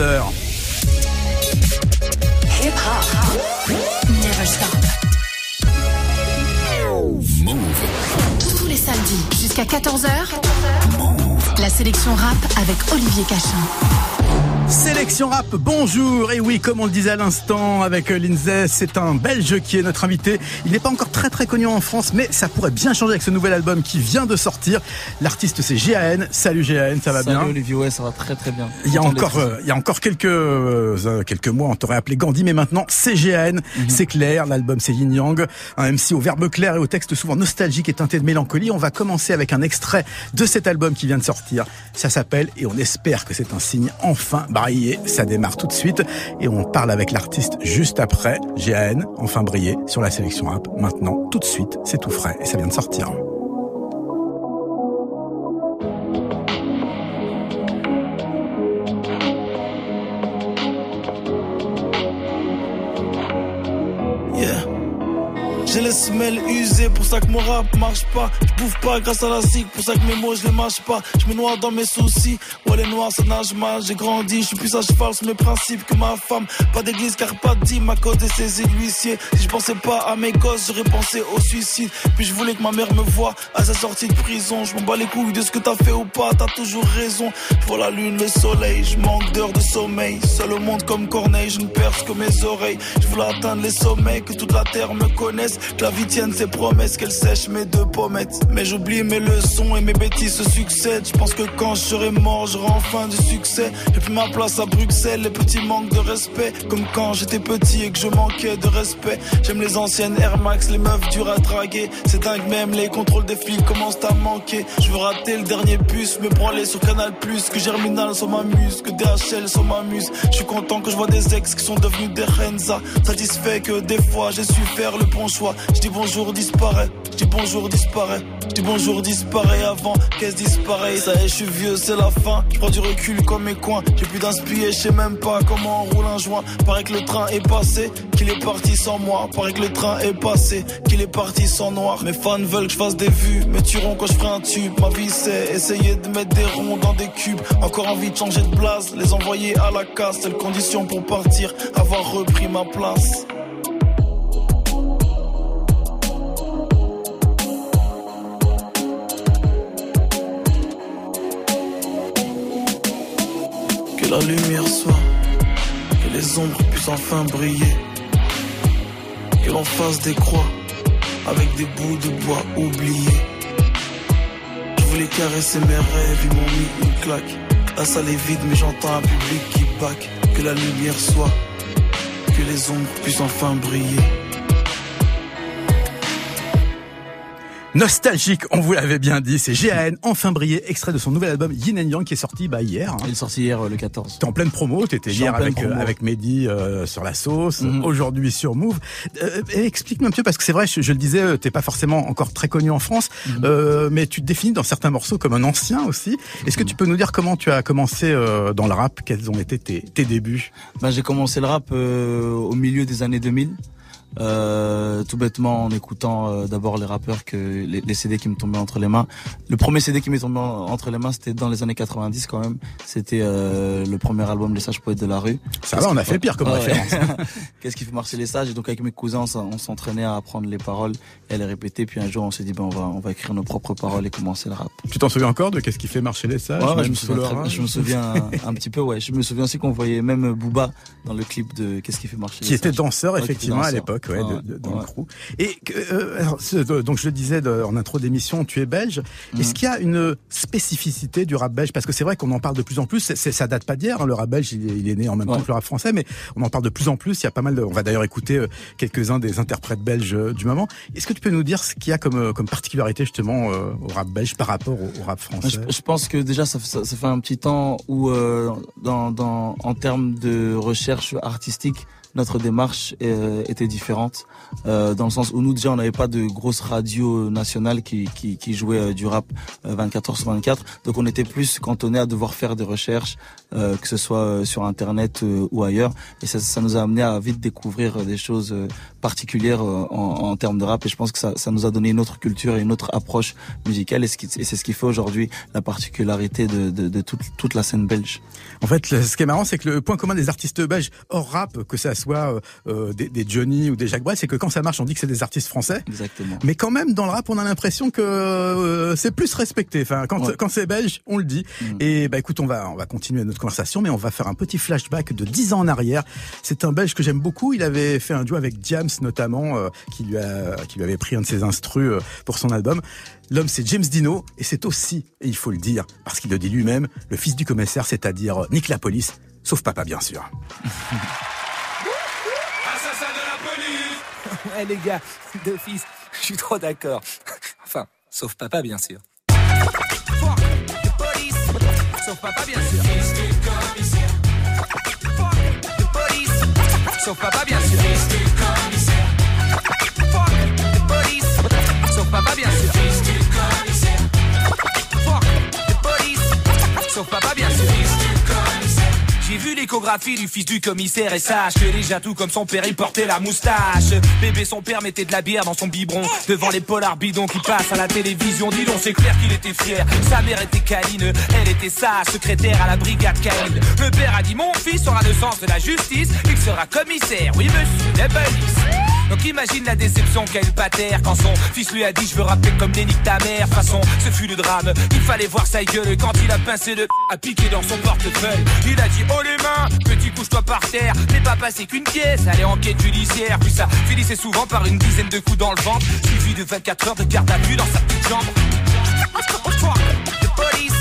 22h. Hip hop. Never stop. Move. Tous les samedis jusqu'à 14h. La sélection rap avec Olivier Cachin. Sélection rap, bonjour Et oui, comme on le disait à l'instant avec Lindsay, c'est un Belge qui est notre invité. Il n'est pas encore très très connu en France, mais ça pourrait bien changer avec ce nouvel album qui vient de sortir. L'artiste c'est GAN. Salut GAN, ça va Salut bien? Olivier, ouais, ça va très très bien. Il y a encore, euh, il y a encore quelques euh, quelques mois, on t'aurait appelé Gandhi, mais maintenant c'est GAN, Mhm. c'est clair. L'album c'est Yin Yang, un MC au verbe clair et au texte souvent nostalgique et teinté de mélancolie. On va commencer avec un extrait de cet album qui vient de sortir. Ça s'appelle et on espère que c'est un signe enfin brillé. Ça démarre tout de suite et on parle avec l'artiste juste après. GAN, enfin brillé sur la sélection rap. Maintenant, tout de suite, c'est tout frais et ça vient de sortir. J'ai les semelles usées, pour ça que mon rap marche pas. Je bouffe pas grâce à la zig, pour ça que mes mots je les mâche pas. Je me noie dans mes soucis, ouais les noirs ça nage mal. J'ai grandi, je suis plus à cheval sur mes principes que ma femme. Pas d'église car pas de dîme à cause de ces huissiers. Si je pensais pas à mes gosses, j'aurais pensé au suicide. Puis je voulais que ma mère me voie à sa sortie de prison. Je m'en bats les couilles de ce que t'as fait ou pas, t'as toujours raison. Je vois la lune, le soleil, je manque d'heures de sommeil. Seul au monde comme Corneille, je ne perce que mes oreilles. Je voulais atteindre les sommets, que toute la terre me connaisse. Que la vie tienne ses promesses, qu'elle sèche mes deux pommettes. Mais j'oublie mes leçons et mes bêtises se succèdent. Je pense que quand je serai mort, j'aurai enfin du succès. J'ai plus ma place à Bruxelles, les petits manques de respect. Comme quand j'étais petit et que je manquais de respect. J'aime les anciennes Air Max, les meufs dures à draguer. C'est dingue, même les contrôles des flics commencent à manquer. Je veux rater le dernier bus, me branler sur Canal Plus. Que Germinal sur m'amuse, que DHL sur m'amuse. Je suis content que je vois des ex qui sont devenus des Renza. Satisfait que des fois j'ai su faire le bon choix. Je dis bonjour, disparaît. Je dis bonjour, disparaît. Je dis bonjour, disparaît avant qu'elle disparaisse. Ça y est, je suis vieux, c'est la fin. Je prends du recul comme mes coins. J'ai plus d'inspirer, je sais même pas comment on roule un joint. Paraît que le train est passé, qu'il est parti sans moi. Paraît que le train est passé, qu'il est parti sans noir. Mes fans veulent que je fasse des vues, me tueront quand je ferai un tube. Ma vie c'est essayer de mettre des ronds dans des cubes. Encore envie de changer de place, les envoyer à la casse. Seule condition pour partir, avoir repris ma place. La lumière soit, que les ombres puissent enfin briller. Que l'on fasse des croix avec des bouts de bois oubliés. Je voulais caresser mes rêves, ils m'ont mis une claque. La salle est vide, mais j'entends un public qui back. Que la lumière soit, que les ombres puissent enfin briller. Nostalgique, on vous l'avait bien dit, c'est GAN, enfin brillé, extrait de son nouvel album Yin and Yang qui est sorti bah, hier. hein. Il est sorti hier euh, le 14. T'es en pleine promo, t'étais hier avec, euh, avec Mehdi euh, sur la sauce, Mhm. aujourd'hui sur Move. Euh, Explique-moi un peu, parce que c'est vrai, je, je le disais, t'es pas forcément encore très connu en France, Mhm. euh, mais tu te définis dans certains morceaux comme un ancien aussi. Est-ce que tu peux nous dire comment tu as commencé euh, dans le rap? Quels ont été tes, tes débuts? Ben, j'ai commencé le rap euh, au milieu des années 2000. Euh, tout bêtement en écoutant euh, d'abord les rappeurs que les, les CD qui me tombaient entre les mains. Le premier CD qui m'est tombé en- entre les mains, c'était dans les années 90 quand même. C'était euh, le premier album Les Sages Poètes de la rue. Ça va, on a fait pire comme référence. Qu'est-ce qui fait marcher les sages? Et donc avec mes cousins, on s'en- on s'entraînait à apprendre les paroles et à les répéter. Puis un jour, on s'est dit ben on va on va écrire nos propres paroles et commencer le rap. tu t'en souviens encore de qu'est-ce qui fait marcher les sages Ouais, je me souviens, très- je me souviens un, un petit peu. Ouais, je me souviens aussi qu'on voyait même Booba dans le clip de Qu'est-ce qui fait marcher qui les était sages. danseur Ouais, était effectivement à danseur. L'époque ouais, Ouais, de- de- dans ouais. le crew. Et que, euh, alors, euh, donc je le disais de- en intro d'émission, tu es belge. Mhm. Est-ce qu'il y a une spécificité du rap belge? Parce que c'est vrai qu'on en parle de plus en plus. C'est, ça date pas d'hier. hein, le rap belge, il est, il est né en même temps que le rap français, mais on en parle de plus en plus. Il y a pas mal. De, on va d'ailleurs écouter euh, quelques-uns des interprètes belges euh, du moment. Est-ce que tu peux nous dire ce qu'il y a comme, comme particularité justement euh, au rap belge par rapport au, au rap français Je, je pense que déjà ça, ça, ça fait un petit temps où euh, dans, dans, en termes de recherche artistique, notre démarche euh, était différente euh, dans le sens où nous déjà on n'avait pas de grosse radio nationale qui, qui, qui jouait euh, du rap euh, 24 heures sur 24 donc on était plus cantonné à devoir faire des recherches que ce soit sur internet ou ailleurs. Et ça, ça nous a amené à vite découvrir des choses particulière euh, en, en, termes de rap et je pense que ça, ça, nous a donné une autre culture et une autre approche musicale et, c'est ce qui fait aujourd'hui la particularité de, de, de toute, toute, la scène belge. En fait, ce qui est marrant, c'est que le point commun des artistes belges hors rap, que ça soit euh, euh des, des, Johnny ou des Jacques Brel, c'est que quand ça marche, on dit que c'est des artistes français. Exactement. Mais quand même, dans le rap, on a l'impression que euh, c'est plus respecté. Enfin, quand, quand c'est belge, on le dit. Mm. Et bah écoute, on va on va continuer notre conversation, mais on va faire un petit flashback de 10 ans en arrière. C'est un belge que j'aime beaucoup. Il avait fait un duo avec Diams notamment, euh, qui lui a qui lui avait pris un de ses instrus euh, pour son album. L'homme, c'est James Dino, et c'est aussi, et il faut le dire, parce qu'il le dit lui-même, le fils du commissaire, c'est-à-dire euh, Nick la police, sauf papa, bien sûr. Assassin de la police Ouais, les gars, deux fils, je suis trop d'accord. Enfin, sauf papa, bien sûr. Sauf papa, bien sûr. Sauf papa, bien sûr. Papa, bien sûr. J'ai vu l'échographie du fils du commissaire et sache que déjà tout comme son père il portait la moustache. Bébé son père mettait de la bière dans son biberon devant les polars bidons qui passent à la télévision. Dis donc c'est clair qu'il était fier. Sa mère était câline, elle était sa secrétaire à la brigade canine. Le père a dit mon fils aura le sens de la justice, il sera commissaire. Oui monsieur, police. Donc imagine la déception qu'a eu le quand son fils lui a dit je veux rapper comme Dénique ta mère. Façon, ce fut le drame. Il fallait voir sa gueule quand il a pincé le à piqué dans son portefeuille. Il a dit oh les mains, petit couche-toi par terre. N'est pas passé qu'une pièce, allez enquête judiciaire. Puis ça finissait souvent par une dizaine de coups dans le ventre, suivi de 24 heures de garde à vue dans sa petite chambre. De police,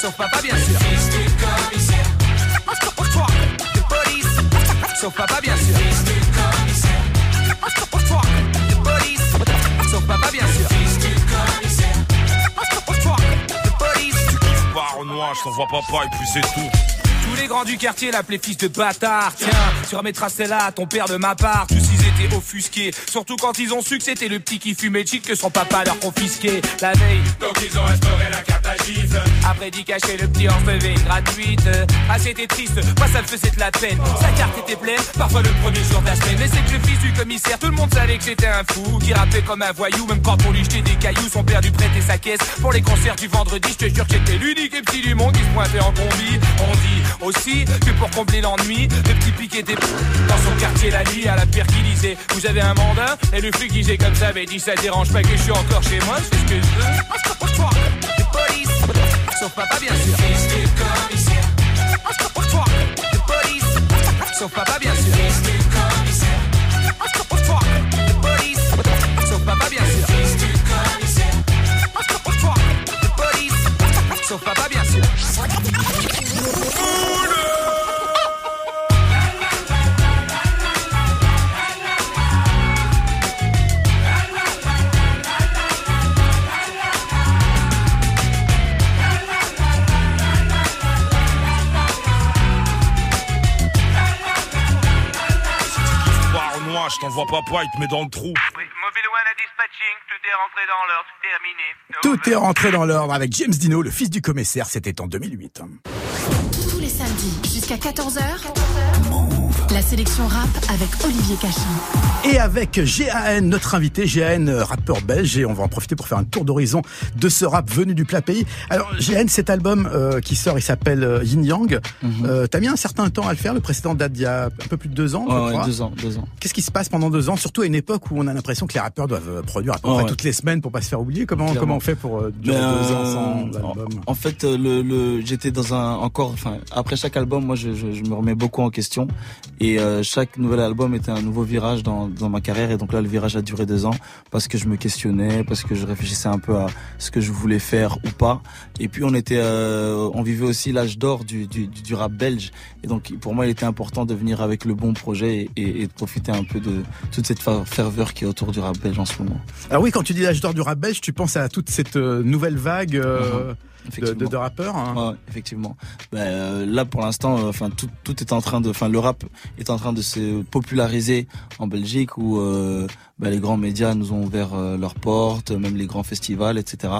sauf papa bien sûr. De sauf papa bien sûr. Sauf papa bien sûr. Pars au noir, je t'envoie papa et puis c'est tout. Tous les grands du quartier l'appelaient fils de bâtard. Tiens, tu remettras celle-là ton père de ma part. Tous ils étaient offusqués. Surtout quand ils ont su que c'était le petit qui fumait cheat que son papa leur confisquait. La veille, donc ils ont restauré la Après dit cacher le petit en gratuite. Ah, c'était triste, moi ça me faisait de la peine. Sa carte était pleine, parfois le premier jour de la semaine. Mais c'est que le fils du commissaire, tout le monde savait que c'était un fou. Qui rappait comme un voyou, même quand on lui jetait des cailloux. Son père lui prêtait sa caisse pour les concerts du vendredi. Je te jure que j'étais l'unique et petit du monde qui se pointait en combi. On dit aussi que pour combler l'ennui, le petit piquet était dans son quartier la nuit à la pierre qui disait Vous avez un mandat Et le flic disait comme ça, avait dit ça dérange pas que je suis encore chez moi, c'est ce que je veux. De sauf papa bien sûr. De police, sauf papa bien sûr. De police, sauf papa bien sûr. De police, sauf papa bien sûr. Je t'envoie papa, il te met dans le trou. Oui, Mobile One à dispatching, tout est rentré dans l'ordre, terminé. Tout est rentré dans l'ordre avec James Dino, le fils du commissaire, c'était en 2008. Tous les samedis, jusqu'à 14h, la sélection rap avec Olivier Cachin. Et avec GAN, notre invité, GAN, euh, rappeur belge, et on va en profiter pour faire un tour d'horizon de ce rap venu du plat pays. Alors, GAN, cet album euh, qui sort, il s'appelle euh, Yin Yang. Mhm. T'as mis un certain temps à le faire, le précédent date d'il y a un peu plus de deux ans, je crois. deux ans, deux ans. Qu'est-ce qui se passe pendant deux ans, surtout à une époque où on a l'impression que les rappeurs doivent produire à peu près toutes les semaines pour pas se faire oublier? Comment, comment on fait pour durer ben, deux ans sans album En fait, le, le j'étais dans un, encore, enfin, après chaque album, moi, je, je, je me remets beaucoup en question. Et chaque nouvel album était un nouveau virage dans, dans ma carrière. Et donc là, le virage a duré deux ans parce que je me questionnais, parce que je réfléchissais un peu à ce que je voulais faire ou pas. Et puis on était, euh, on vivait aussi l'âge d'or du, du, du, rap belge. Et donc pour moi, il était important de venir avec le bon projet et, et, de profiter un peu de toute cette ferveur qui est autour du rap belge en ce moment. Alors oui, quand tu dis l'âge d'or du rap belge, tu penses à toute cette euh, nouvelle vague. Euh, uh-huh. De, de, de rappeurs. Hein. Ouais, effectivement. Ben, euh, là, pour l'instant, euh, enfin tout, tout est en train de, enfin le rap est en train de se populariser en Belgique où euh, ben, les grands médias nous ont ouvert euh, leurs portes, même les grands festivals, etc.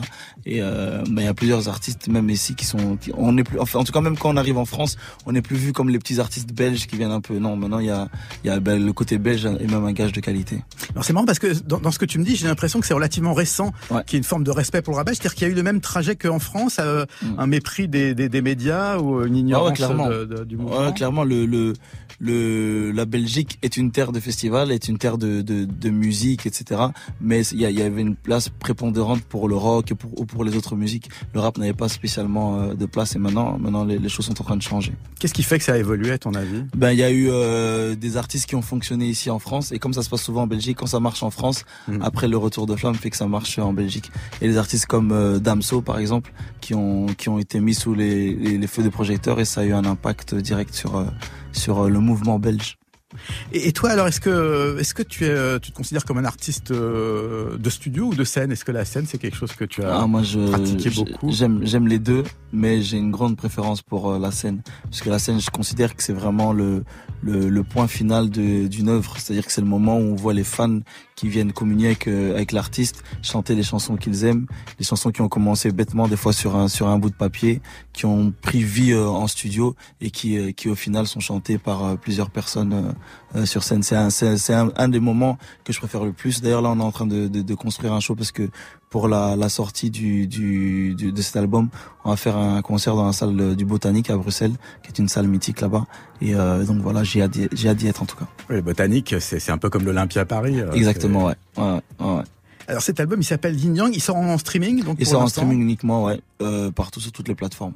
Et ben, il y a plusieurs artistes, même ici, qui sont, qui, on est plus, enfin, en tout cas même quand on arrive en France, on n'est plus vu comme les petits artistes belges qui viennent un peu. Non, maintenant il y a, il y a ben, le côté belge et même un gage de qualité. Alors c'est marrant parce que dans, dans, ce que tu me dis, j'ai l'impression que c'est relativement récent ouais. qu'il y ait une forme de respect pour le rap c'est-à-dire qu'il y a eu le même trajet qu'en France, euh, mm. un mépris des, des, des, médias ou une ignorance ah ouais, clairement. De, de, du mouvement. Ouais, clairement, le, le, le, la Belgique est une terre de festival, est une terre de, de, de musique, etc. Mais il y, y, avait une place prépondérante pour le rock et pour, ou pour les autres musiques. Le rap n'avait pas spécialement euh, de place et maintenant, maintenant les, les, choses sont en train de changer. Qu'est-ce qui fait que ça a évolué à ton avis? Ben il y a eu euh, des artistes qui ont fonctionné ici en France et comme ça se passe souvent en Belgique, quand ça marche en France, mmh. après le retour de flamme fait que ça marche en Belgique. Et les artistes comme euh, Damso par exemple, qui ont qui ont été mis sous les, les, les feux des projecteurs et ça a eu un impact direct sur euh, sur le mouvement belge. Et, toi, alors, est-ce que, est-ce que tu, es, tu te considères comme un artiste euh, de studio ou de scène? Est-ce que la scène, c'est quelque chose que tu as ah, moi, je, pratiqué beaucoup? J'aime, j'aime les deux, mais j'ai une grande préférence pour euh, la scène, parce que la scène, je considère que c'est vraiment le, le, le, point final d'une œuvre. C'est-à-dire que c'est le moment où on voit les fans qui viennent communier avec, euh, avec l'artiste, chanter les chansons qu'ils aiment, les chansons qui ont commencé bêtement des fois sur un, sur un bout de papier, qui ont pris vie euh, en studio et qui, euh, qui au final sont chantées par euh, plusieurs personnes euh, sur scène. C'est un, c'est, un, un, des moments que je préfère le plus. D'ailleurs là on est en train de, de, de construire un show parce que pour la, la sortie du, du, du, de cet album, on va faire un concert dans la salle du Botanique à Bruxelles, qui est une salle mythique là-bas. Et euh, donc voilà, j'ai hâte, j'ai d'y être en tout cas. Oui, le Botanique, c'est, un peu comme l'Olympia à Paris. Exactement, ouais. ouais, ouais. Alors cet album, il s'appelle Yin Yang, il sort en streaming donc Il sort en streaming uniquement, ouais, euh, partout sur toutes les plateformes.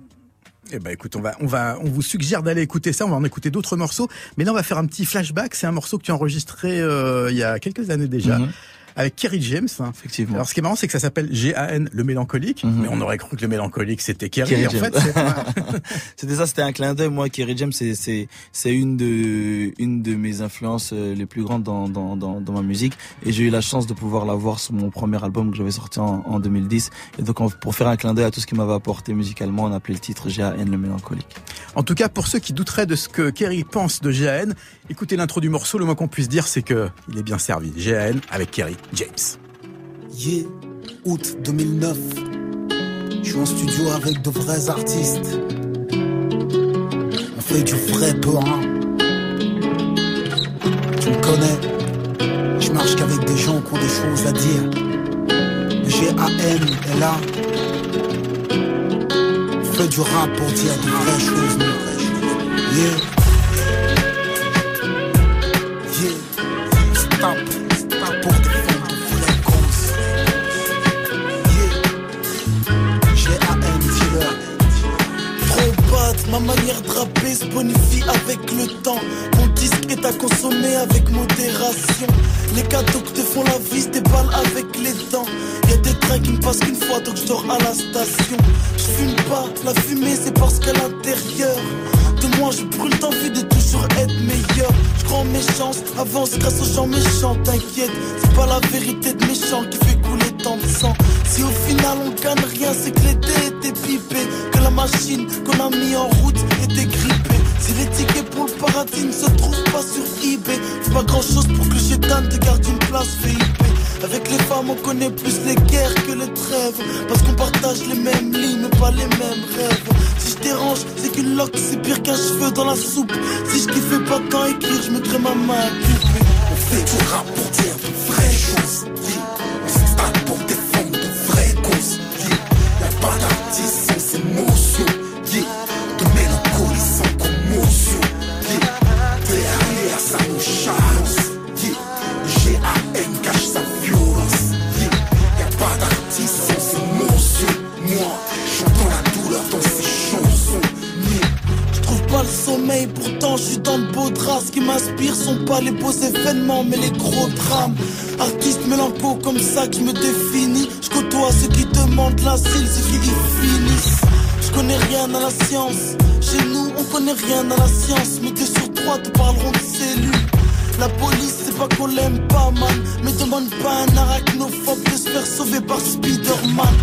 Eh ben écoute, on va, on va, on vous suggère d'aller écouter ça. On va en écouter d'autres morceaux, mais là on va faire un petit flashback. C'est un morceau que tu as enregistré euh, il y a quelques années déjà. Mm -hmm avec Kerry James. Effectivement. Alors ce qui est marrant, c'est que ça s'appelle G-A-N, le mélancolique, mm -hmm. mais on aurait cru que le mélancolique c'était Kerry. Kerry en fait, c'était ça, c'était un clin d'œil. Moi, Kerry James, c'est c'est c'est une de une de mes influences euh, les plus grandes dans dans dans, dans ma musique, et j'ai eu la chance de pouvoir la voir sur mon premier album que j'avais sorti en, en 2010. Et donc pour faire un clin d'œil à tout ce qui m'avait apporté musicalement, on a appelé le titre G-A-N, le mélancolique. En tout cas, pour ceux qui douteraient de ce que Kerry pense de G-A-N, écoutez l'intro du morceau. Le moins qu'on puisse dire, c'est que il est bien servi. G-A-N avec Kerry James. Yeah, août 2009. Je suis en studio avec de vrais artistes. On fait du vrai peurin. Tu me connais. Je marche qu'avec des gens qui ont des choses à dire. G-A-N est là. On fait du rap pour dire de vraies choses. Yeah. Yeah. Stop. Pour Ma manière de rapper se bonifie avec le temps. Mon disque est à consommer avec modération. Les cadeaux que te font la vie se déballent avec les dents. Y'a des trains qui me passent qu'une fois, donc je dors à la station. Je fume pas, la fumée c'est parce qu'à l'intérieur moi je brûle d'envie de toujours être meilleur. Je crois en mes chances, avance grâce aux gens méchants, t'inquiète. C'est pas la vérité de méchant qui fait couler tant de sang. Si au final on gagne rien, c'est que l'été était pipé. Que la machine qu'on a mis en route était grippée. Si les tickets pour le paradis ne se trouvent pas sur eBay, c'est pas grand chose pour que chétan te garde une place VIP. Avec les femmes, on connaît plus les guerres que les trêves. Parce qu'on partage les mêmes lignes, mais pas les mêmes rêves. C'est qu'une loque, c'est pire qu'un cheveu dans la soupe. Si je kiffais pas quand écrire, je mettrais ma main à. On fait du rap pour dire vraies choses. Ce qui m'inspire sont pas les beaux événements, mais les gros drames. Artiste mélanco comme ça que je me définis. Je côtoie ceux qui demandent l'asile, ceux qui y finissent. Je connais rien à la science. Chez nous, on connaît rien à la science. Mais deux sur trois te parleront de cellules. La police, c'est pas qu'on l'aime pas, man. Mais demande pas un arachnophobe de se faire sauver par Spider-Man.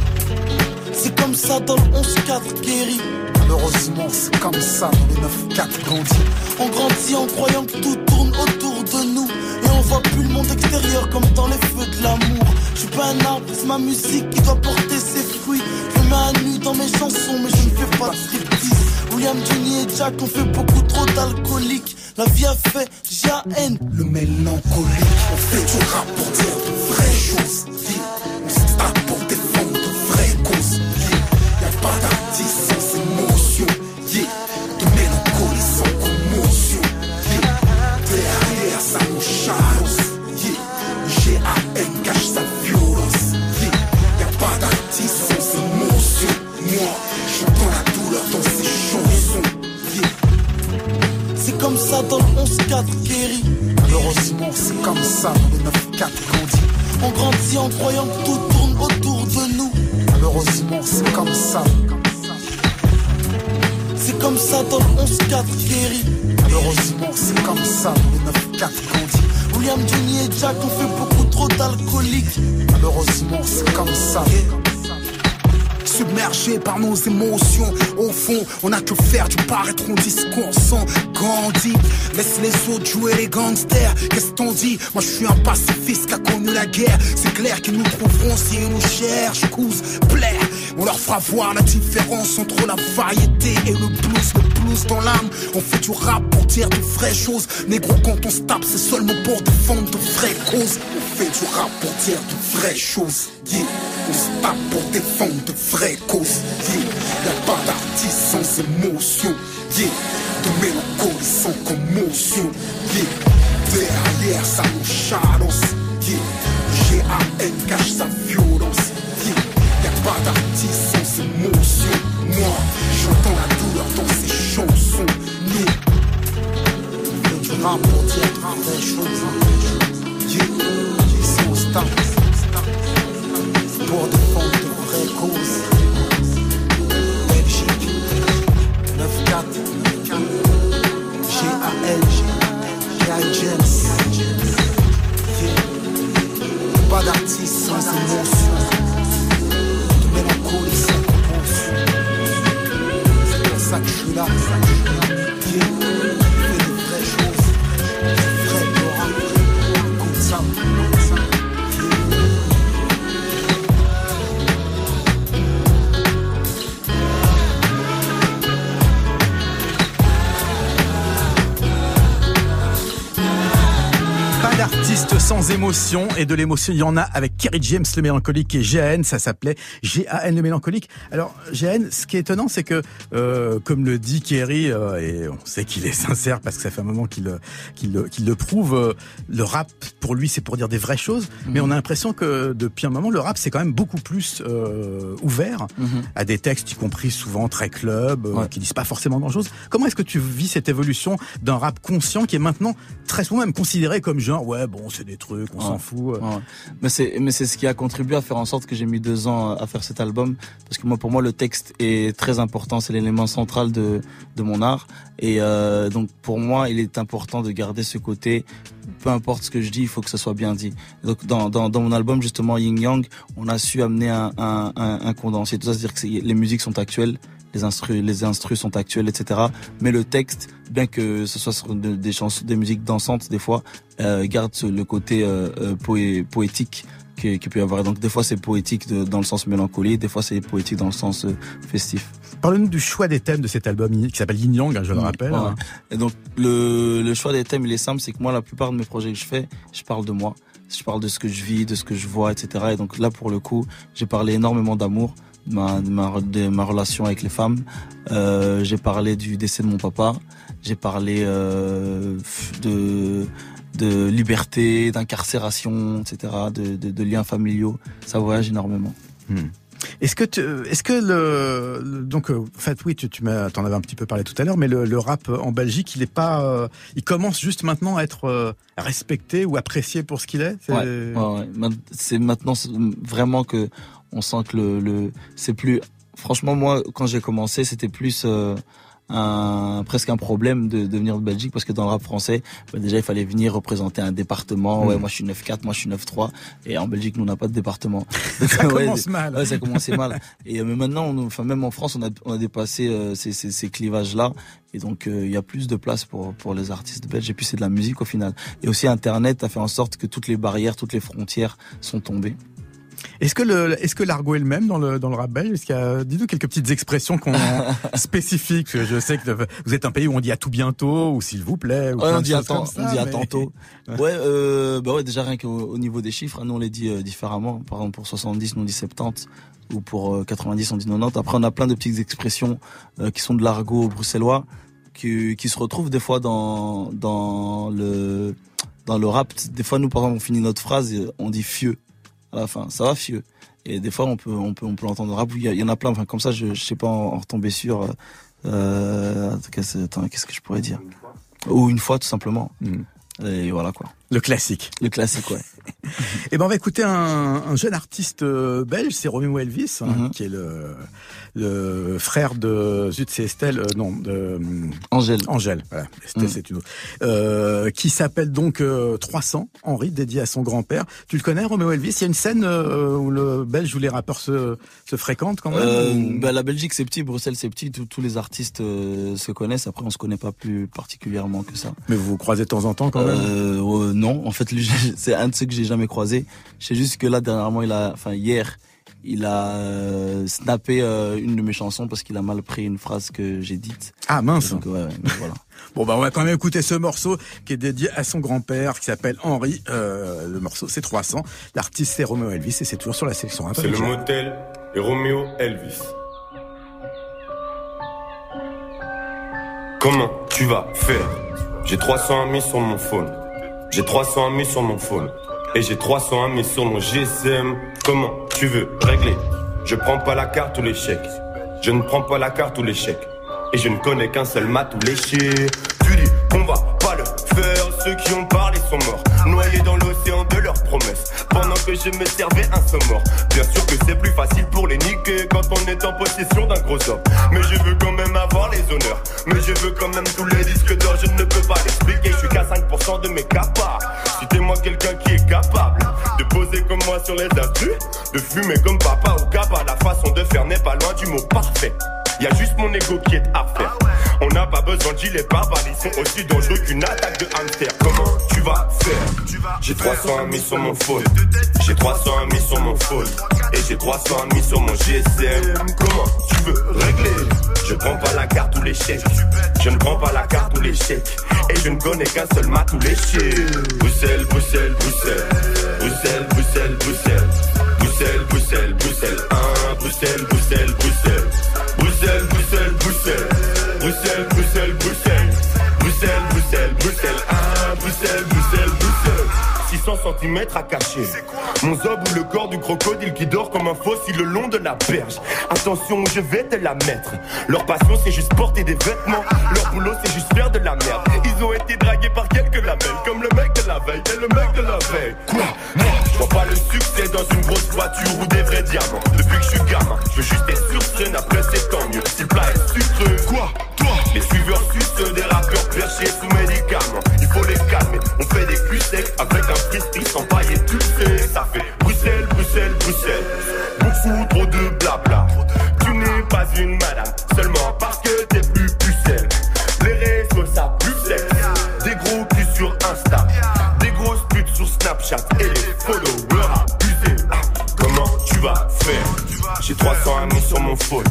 C'est comme ça dans le 11-4 guéri. Malheureusement, c'est comme ça dans le 9-4 grandit. On grandit en croyant que tout tourne autour de nous. Et on voit plus le monde extérieur comme dans les feux de l'amour. Je suis pas un arbre, c'est ma musique qui doit porter ses fruits. Je me mets à nu dans mes chansons, mais je ne fais pas de striptease. William, Johnny et Jack ont fait beaucoup trop d'alcooliques. La vie a fait J.A.N. Le mélancolique, on fait du rap pour dire vraies choses. 11-4 guéri. Malheureusement, c'est comme ça dans le 9-4 grandit. On grandit en croyant que tout tourne autour de nous. Malheureusement, c'est comme ça. C'est comme ça dans le 11-4 guéri. Malheureusement, c'est comme ça dans le 9-4 grandit. William, Johnny et Jack ont fait beaucoup trop d'alcooliques. Malheureusement, c'est comme ça. Submergé par nos émotions, au fond, on a que faire du paraître, on qu'on sent. Gandhi, laisse les autres jouer les gangsters. Qu'est-ce qu'on dit? Moi, je suis un pacifiste qui a connu la guerre. C'est clair qu'ils nous trouveront si ils nous cherchent. Cause, plaire, on leur fera voir la différence entre la variété et le blues. Le blues dans l'âme, on fait du rap pour dire de vraies choses. Négro, quand on se tape, c'est seulement pour défendre de vraies causes. On fait du rap pour dire de vraies choses. Yeah. On se tape pour défendre de vraies causes. Yeah. Y'a pas d'artiste sans émotion. Yeah. De mélancolie sans commotion. Yeah. Derrière ça nous challenge. Yeah. G.A.N. cache sa violence. D'artiste sans émotion. Moi, j'entends la douleur dans ces chansons. Fait du rap pour dire de vraies choses. Yeah. Ici on émotion et de l'émotion, il y en a avec Kerry James le mélancolique et GAN, ça s'appelait GAN le mélancolique. Alors GAN, ce qui est étonnant, c'est que euh, comme le dit Kerry, euh, et on sait qu'il est sincère parce que ça fait un moment qu'il le- qu'il le, qu'il le prouve, euh, le rap pour lui c'est pour dire des vraies choses, mais on a l'impression que depuis un moment le rap c'est quand même beaucoup plus euh, ouvert Mhm. à des textes, y compris souvent très club, euh, Ouais. qui disent pas forcément grand chose. Comment est-ce que tu vis cette évolution d'un rap conscient qui est maintenant très souvent même considéré comme genre ouais bon c'est des trucs, on Ouais. s'en fout. Euh. Mais c'est mais c'est ce qui a contribué à faire en sorte que j'ai mis deux ans à faire cet album parce que moi pour moi le texte est très important, c'est l'élément central de de mon art et euh, donc pour moi il est important de garder ce côté peu importe ce que je dis, il faut que ça soit bien dit. Donc dans dans, dans mon album justement Yin Yang, on a su amener un un, un, un condensé, tout ça, c'est-à-dire que les musiques sont actuelles. Les instrus, les instrus sont actuels, etc. Mais le texte, bien que ce soit sur de- des chansons, des musiques dansantes, des fois, euh, garde le côté euh, euh, poé- poétique qui, qui peut y avoir. Donc des fois c'est poétique de- dans le sens mélancolie, des fois c'est poétique dans le sens euh, festif. Parle-nous du choix des thèmes de cet album qui s'appelle Yin Yang, hein, je le Mm, rappelle. ouais. hein. Et donc le, le choix des thèmes il est simple, c'est que moi la plupart de mes projets que je fais, je parle de moi, je parle de ce que je vis, de ce que je vois, etc. Et donc là pour le coup, j'ai parlé énormément d'amour, ma, de ma de ma relation avec les femmes. Euh, j'ai parlé du décès de mon papa, j'ai parlé euh, de de liberté, d'incarcération, etc., de, de, de liens familiaux. Ça voyage énormément. Est-ce que tu, est-ce que le, le- donc euh, en fait oui tu tu m'as t'en avais un petit peu parlé tout à l'heure mais le, le rap en Belgique il est pas euh, il commence juste maintenant à être euh, respecté ou apprécié pour ce qu'il est? C'est- Ouais, ouais, ouais. Ma- C'est maintenant vraiment que on sent que le, le c'est plus. Franchement, moi, quand j'ai commencé, c'était plus euh, un presque un problème de, de venir de Belgique parce que dans le rap français, bah, déjà il fallait venir représenter un département. Ouais, Mm. moi je suis 9-4, moi je suis 9-3 et en Belgique nous on n'a pas de département. Ça Ouais, commence mal. Ouais, ça commençait mal. Et euh, mais maintenant, on, enfin même en France, on a, on a dépassé euh, ces, ces, ces clivages-là. Et donc euh, il y a plus de place pour pour les artistes belges. Et puis c'est de la musique au final. Et aussi Internet a fait en sorte que toutes les barrières, toutes les frontières sont tombées. Est-ce que le, est-ce que l'argot est le même dans le, dans le rap belge? Est-ce qu'il y a, dis-nous quelques petites expressions qu'on, spécifiques. Je sais que vous êtes un pays où on dit à tout bientôt, ou s'il vous plaît, ou Ouais, on dit à, ça, on dit à tantôt. Ouais, euh, bah ouais, déjà rien qu'au au niveau des chiffres, nous on les dit euh, différemment. Par exemple, pour 70, nous on dit 70, ou pour euh, 90, on dit 90. Après, on a plein de petites expressions euh, qui sont de l'argot bruxellois, qui, qui se retrouvent des fois dans dans le dans le rap. Des fois, nous, par exemple, on finit notre phrase, et on dit fieux à la fin. Ça va fieux. Et des fois, on peut on peut on peut l'entendre au rap. Il y, a- il y en a plein. Enfin, comme ça, je je sais pas en, en retomber sur. euh, Euh, qu'est-ce attends, qu'est-ce que je pourrais dire? Ou une fois, tout simplement. Mm. Et voilà quoi. Le classique. Le classique, ouais. Eh ben, on va écouter un, un jeune artiste euh, belge, c'est Roméo Elvis, hein, Mhm. qui est le, le frère de Zut, c'est Estelle, euh, non, de Angèle. Angèle. Voilà, Estelle, Mhm. c'est une autre. Euh, qui s'appelle donc euh, 300, Henri, dédié à son grand-père. Tu le connais, Roméo Elvis? Il y a une scène euh, où le belge ou les rappeurs se, se fréquentent quand même Euh, ou- bah, la Belgique c'est petit, Bruxelles c'est petit, tous- tous les artistes euh, se connaissent. Après on se connaît pas plus particulièrement que ça. Mais vous vous croisez de temps en temps quand même? Euh, euh, non, en fait lui, c'est un de ceux que j'ai jamais croisé. Je sais juste que là dernièrement il a, enfin hier, il a euh, snappé euh, une de mes chansons parce qu'il a mal pris une phrase que j'ai dite. Ah mince Donc ouais, voilà. Bon bah on va quand même écouter ce morceau qui est dédié à son grand-père qui s'appelle Henri. Euh, le morceau c'est 300. L'artiste c'est Roméo Elvis et c'est toujours sur la sélection. C'est le motel et Roméo Elvis. Comment tu vas faire? J'ai 300 amis sur mon phone. J'ai 300 amis sur mon phone. Et j'ai 300 amis sur mon GSM. Comment tu veux régler? Je prends pas la carte ou l'échec. Je ne prends pas la carte ou l'échec. Et je ne connais qu'un seul mat ou l'échec. Tu dis qu'on va pas le faire. Ceux qui ont parlé sont morts. Noyés dans l'océan de leurs promesses. Pendant que je me servais un mort. Bien sûr que c'est plus facile pour les niquer quand on est en possession d'un gros homme. Mais je veux quand même avoir les honneurs. Mais je veux quand même tous les disques d'or. Je ne peux pas l'expliquer. Je suis qu'à 5% de mes capas. Citez-moi quelqu'un qui est capable de poser comme moi sur les instrus. De fumer comme papa ou capa. La façon de faire n'est pas loin du mot parfait. Y a juste mon ego qui est à faire. On n'a pas besoin de gilets pare-balles, ils sont aussi dangereux qu'une attaque de hamster. Comment tu vas faire J'ai 300 amis sur mon phone. J'ai 300 amis sur mon phone. Et j'ai 300 amis sur mon GSM. Comment tu veux régler? Je prends pas la carte ou l'échec. Je ne prends pas la carte ou l'échec. Et je ne connais qu'un seul mat ou l'échec. Bruxelles, Bruxelles, Bruxelles. Bruxelles, Bruxelles, Bruxelles. Bruxelles, Bruxelles, Bruxelles. 1, Bruxelles, Bruxelles, Bruxelles. Bruxelles, Bruxelles, Bruxelles. Bruxelles, Bruxelles, Bruxelles. Bruxelles, Bruxelles, Bruxelles. 600 cm à cacher. Mon zob ou le corps du crocodile qui dort comme un fossile le long de la berge. Attention, je vais te la mettre. Leur passion, c'est juste porter des vêtements. Leur boulot, c'est juste faire de la merde. Ils ont été dragués par quelques labels, comme le mec de la veille et le mec de la veille. Quoi? Moi, je vois pas le succès dans une grosse voiture ou des vrais diamants. Depuis que je suis gamin, je veux juste être sur scène, après c'est tant mieux. Si le plat est sucreux. Quoi? Toi? Les suiveurs sucent des rappeurs perchés sous avec un freestyle sans paille et tu sais. Ça fait Bruxelles, Bruxelles, Bruxelles. Beaucoup trop de blabla. Tu n'es pas une madame, seulement parce que t'es plus pucelle. Les réseaux, ça pue sexe. Des gros culs sur Insta. Des grosses putes sur Snapchat. Et les followers abusés. Comment tu vas faire? J'ai 300 amis sur mon phone.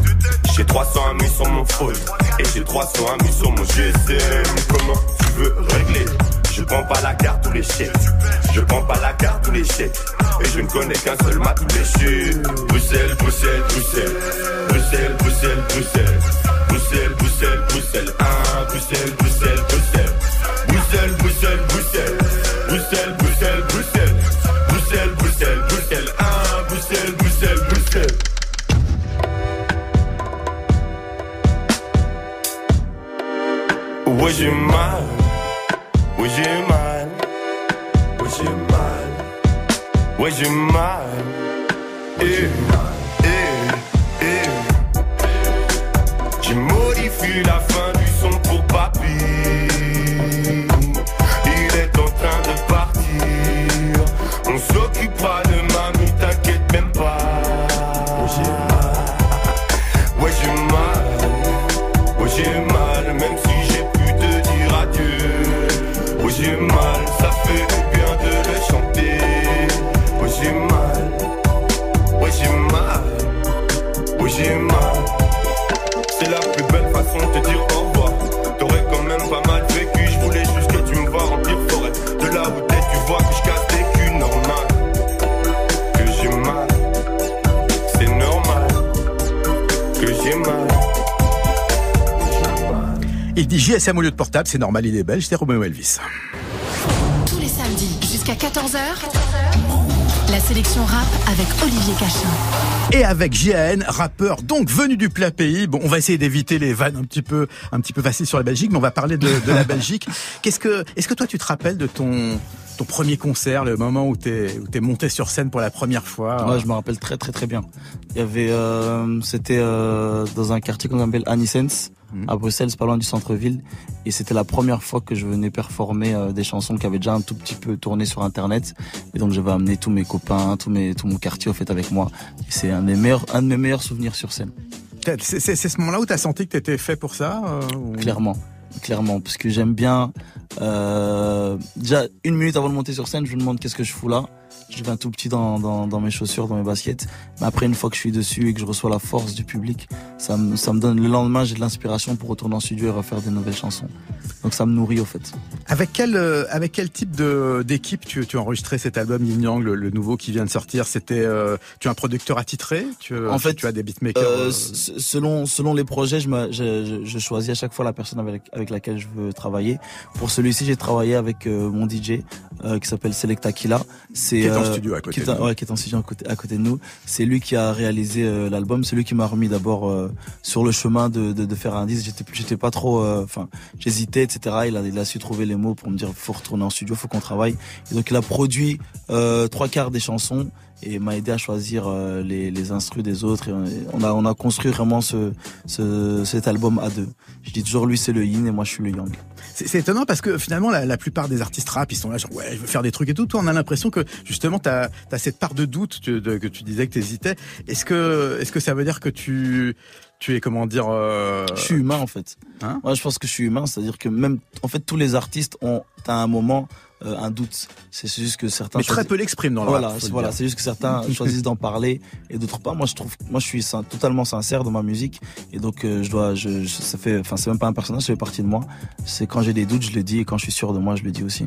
J'ai 300 amis sur mon phone. Et j'ai 300 amis sur mon GSM. Comment tu veux régler? Je prends pas la carte ou l'échec. Je prends pas la carte ou l'échec. Et je ne connais qu'un seul mat ou l'échec. Bruxelles, Bruxelles, Bruxelles. Bruxelles, Bruxelles, Bruxelles. Bruxelles, Bruxelles, Bruxelles. 1, Bruxelles, Bruxelles, Bruxelles. Bruxelles, Bruxelles, Bruxelles. Bruxelles, Bruxelles, Bruxelles. Bruxelles, Bruxelles, Bruxelles. 1, Bruxelles, Bruxelles, Bruxelles. J'ai mal. Ouais, j'ai mal. Eh, eh, eh. J'ai modifié la dit JSM au lieu de portable, c'est normal, il est belge, c'est Roméo Elvis. Tous les samedis jusqu'à 14h. La sélection rap avec Olivier Cachin. Et avec JAN, rappeur donc venu du plat pays. Bon, on va essayer d'éviter les vannes un petit peu, un petit peu faciles sur la Belgique, mais on va parler de, de la Belgique. Qu'est-ce que, est-ce que toi tu te rappelles de ton, ton premier concert, le moment où t'es, où t'es monté sur scène pour la première fois Moi, je me rappelle très très très bien. Il y avait, euh, c'était euh, dans un quartier qu'on appelle Anisens à Bruxelles, c'est pas loin du centre-ville, et c'était la première fois que je venais performer euh, des chansons qui avaient déjà un tout petit peu tourné sur Internet, et donc j'avais amené tous mes copains, tous mes, tout mon quartier au fait avec moi. C'est un des meilleurs, un de mes meilleurs souvenirs sur scène. C'est, ce moment-là où t'as senti que t'étais fait pour ça euh, ou- Clairement, clairement, parce que j'aime bien. Euh, déjà une minute avant de monter sur scène, je me demande qu'est-ce que je fous là. Je vais un tout petit dans, dans, dans mes chaussures, dans mes baskets. Mais après, une fois que je suis dessus et que je reçois la force du public, ça me, ça me donne le lendemain, j'ai de l'inspiration pour retourner en studio et refaire des nouvelles chansons. Donc ça me nourrit au fait. Avec quel, euh, avec quel type de, d'équipe tu, tu as enregistré cet album Yin Yang, le, le nouveau qui vient de sortir? C'était, euh, tu es un producteur attitré? Tu, En fait, tu as des beatmakers selon selon les projets, je, me- je, je, je choisis à chaque fois la personne avec avec laquelle je veux travailler. Pour celui-ci, j'ai travaillé avec euh, mon DJ euh, qui s'appelle Selecta Killa. C'est Qui est en euh, studio à côté qui est de nous. ouais, qui est en studio à côté, à côté de nous. C'est lui qui a réalisé l'album. C'est lui qui m'a remis d'abord sur le chemin de, de, de faire un disque. J'étais j'étais pas trop, enfin, j'hésitais, etc. Il a il a su trouver les mots pour me dire faut retourner en studio, faut qu'on travaille. Et donc il a produit trois quarts des chansons et m'a aidé à choisir euh, les, les instrus des autres. Et on a, on a construit vraiment ce, ce, cet album à deux. Je dis toujours lui c'est le yin et moi je suis le yang. C'est étonnant parce que finalement, la, la plupart des artistes rap, ils sont là, genre, ouais, je veux faire des trucs et tout. Toi, on a l'impression que justement, tu as, cette part de doute de- que tu disais que tu hésitais. Est-ce que, est-ce que ça veut dire que tu, tu es, comment dire, euh... Je suis humain en fait. Hein? Moi je pense que je suis humain, c'est-à-dire que même en fait tous les artistes ont à un moment euh, un doute. C'est juste que certains mais très choisissent- peu l'expriment dans le voilà, rap, voilà, c'est juste que certains choisissent d'en parler et d'autres pas. Moi, je trouve, moi, je suis sin- totalement sincère dans ma musique et donc euh, je dois, je, je- ça fait, enfin, c'est même pas un personnage, ça fait partie de moi. C'est quand j'ai des doutes, je le dis et quand je suis sûr de moi, je le dis aussi.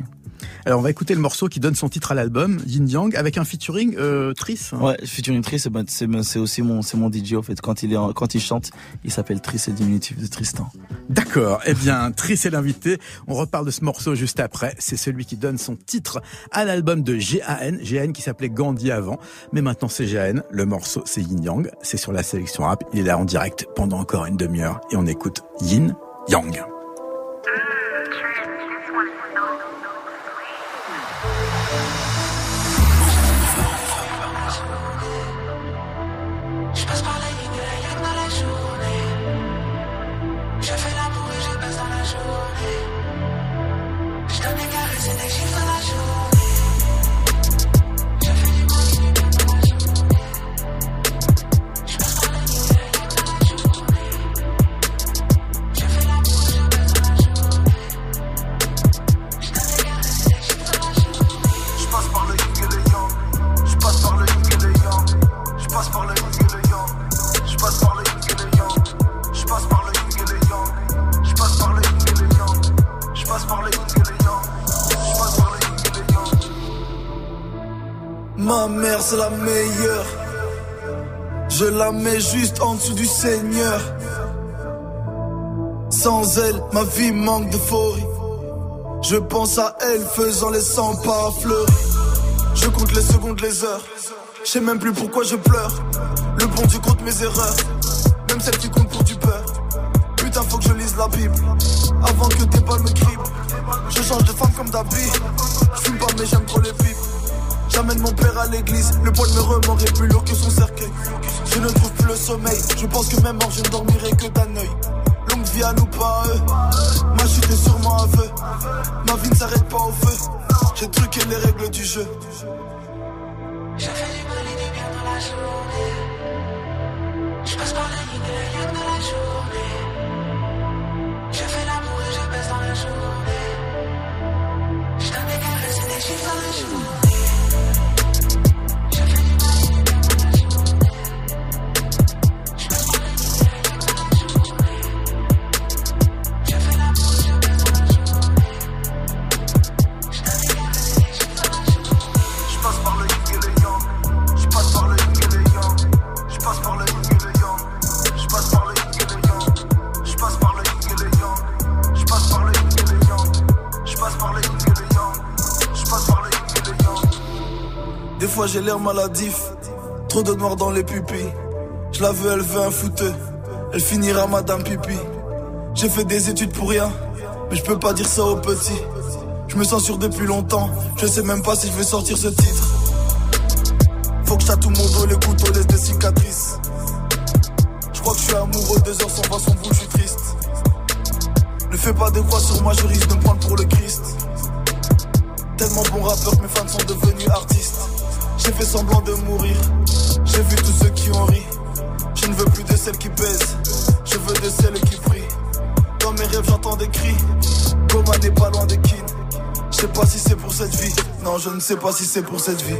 Alors, on va écouter le morceau qui donne son titre à l'album, Yin Yang, avec un featuring euh, Tris. Ouais, featuring Tris, c'est aussi mon, c'est mon DJ en fait. Quand il est, en- quand il chante, il s'appelle Tris, c'est diminutif de Tristan. D'accord. Eh bien, Tris est l'invité. On reparle de ce morceau juste après. C'est celui qui donne son titre à l'album de GAN. GAN qui s'appelait Gandhi avant. Mais maintenant, c'est GAN. Le morceau, c'est Yin Yang. C'est sur la sélection rap. Il est là en direct pendant encore une demi-heure. Et on écoute Yin Yang. Ma vie manque d'euphorie. Je pense à elle faisant les 100 pas à fleurir. Je compte les secondes, les heures. Je sais même plus pourquoi je pleure. Le bon Dieu compte mes erreurs. Même celles qui comptent pour du peur. Putain, faut que je lise la Bible. Avant que tes balles me criblent. Je change de femme comme d'habit. Je fume pas, mais j'aime trop les pipes. J'amène mon père à l'église, le poil me remord est plus lourd que son cercueil. Je ne trouve plus le sommeil, je pense que même mort je ne dormirai que d'un œil. Vie à nous pas à eux. Ma chute est sûrement feu. Ma vie ne s'arrête pas au feu. J'ai truqué les règles du jeu. Je fais du mal et du bien dans la journée. Je passe par la ligne et le yak dans la journée. Je fais l'amour et je baisse dans la journée. Je donne des caresses et des chiffres dans la journée. Maladif. Trop de noir dans les pupilles. Je la veux, elle veut un fouteux. Elle finira Madame Pipi. J'ai fait des études pour rien. Mais je peux pas dire ça aux petits. Je me sens sûr depuis longtemps. Je sais même pas si je vais sortir ce titre. Faut que je tout mon dos, les couteaux laissent des cicatrices. Je crois que je suis amoureux, deux heures sans sans vous, je suis triste. Ne fais pas de croix sur moi, je risque de me prendre pour le Christ. Tellement bon rappeur que mes fans sont devenus artistes. J'ai fait semblant de mourir. J'ai vu tous ceux qui ont ri. Je ne veux plus de celles qui baissent. Je veux de celles qui prient. Dans mes rêves, j'entends des cris. Goma n'est pas loin des kines. Je sais pas si c'est pour cette vie. Non, je ne sais pas si c'est pour cette vie.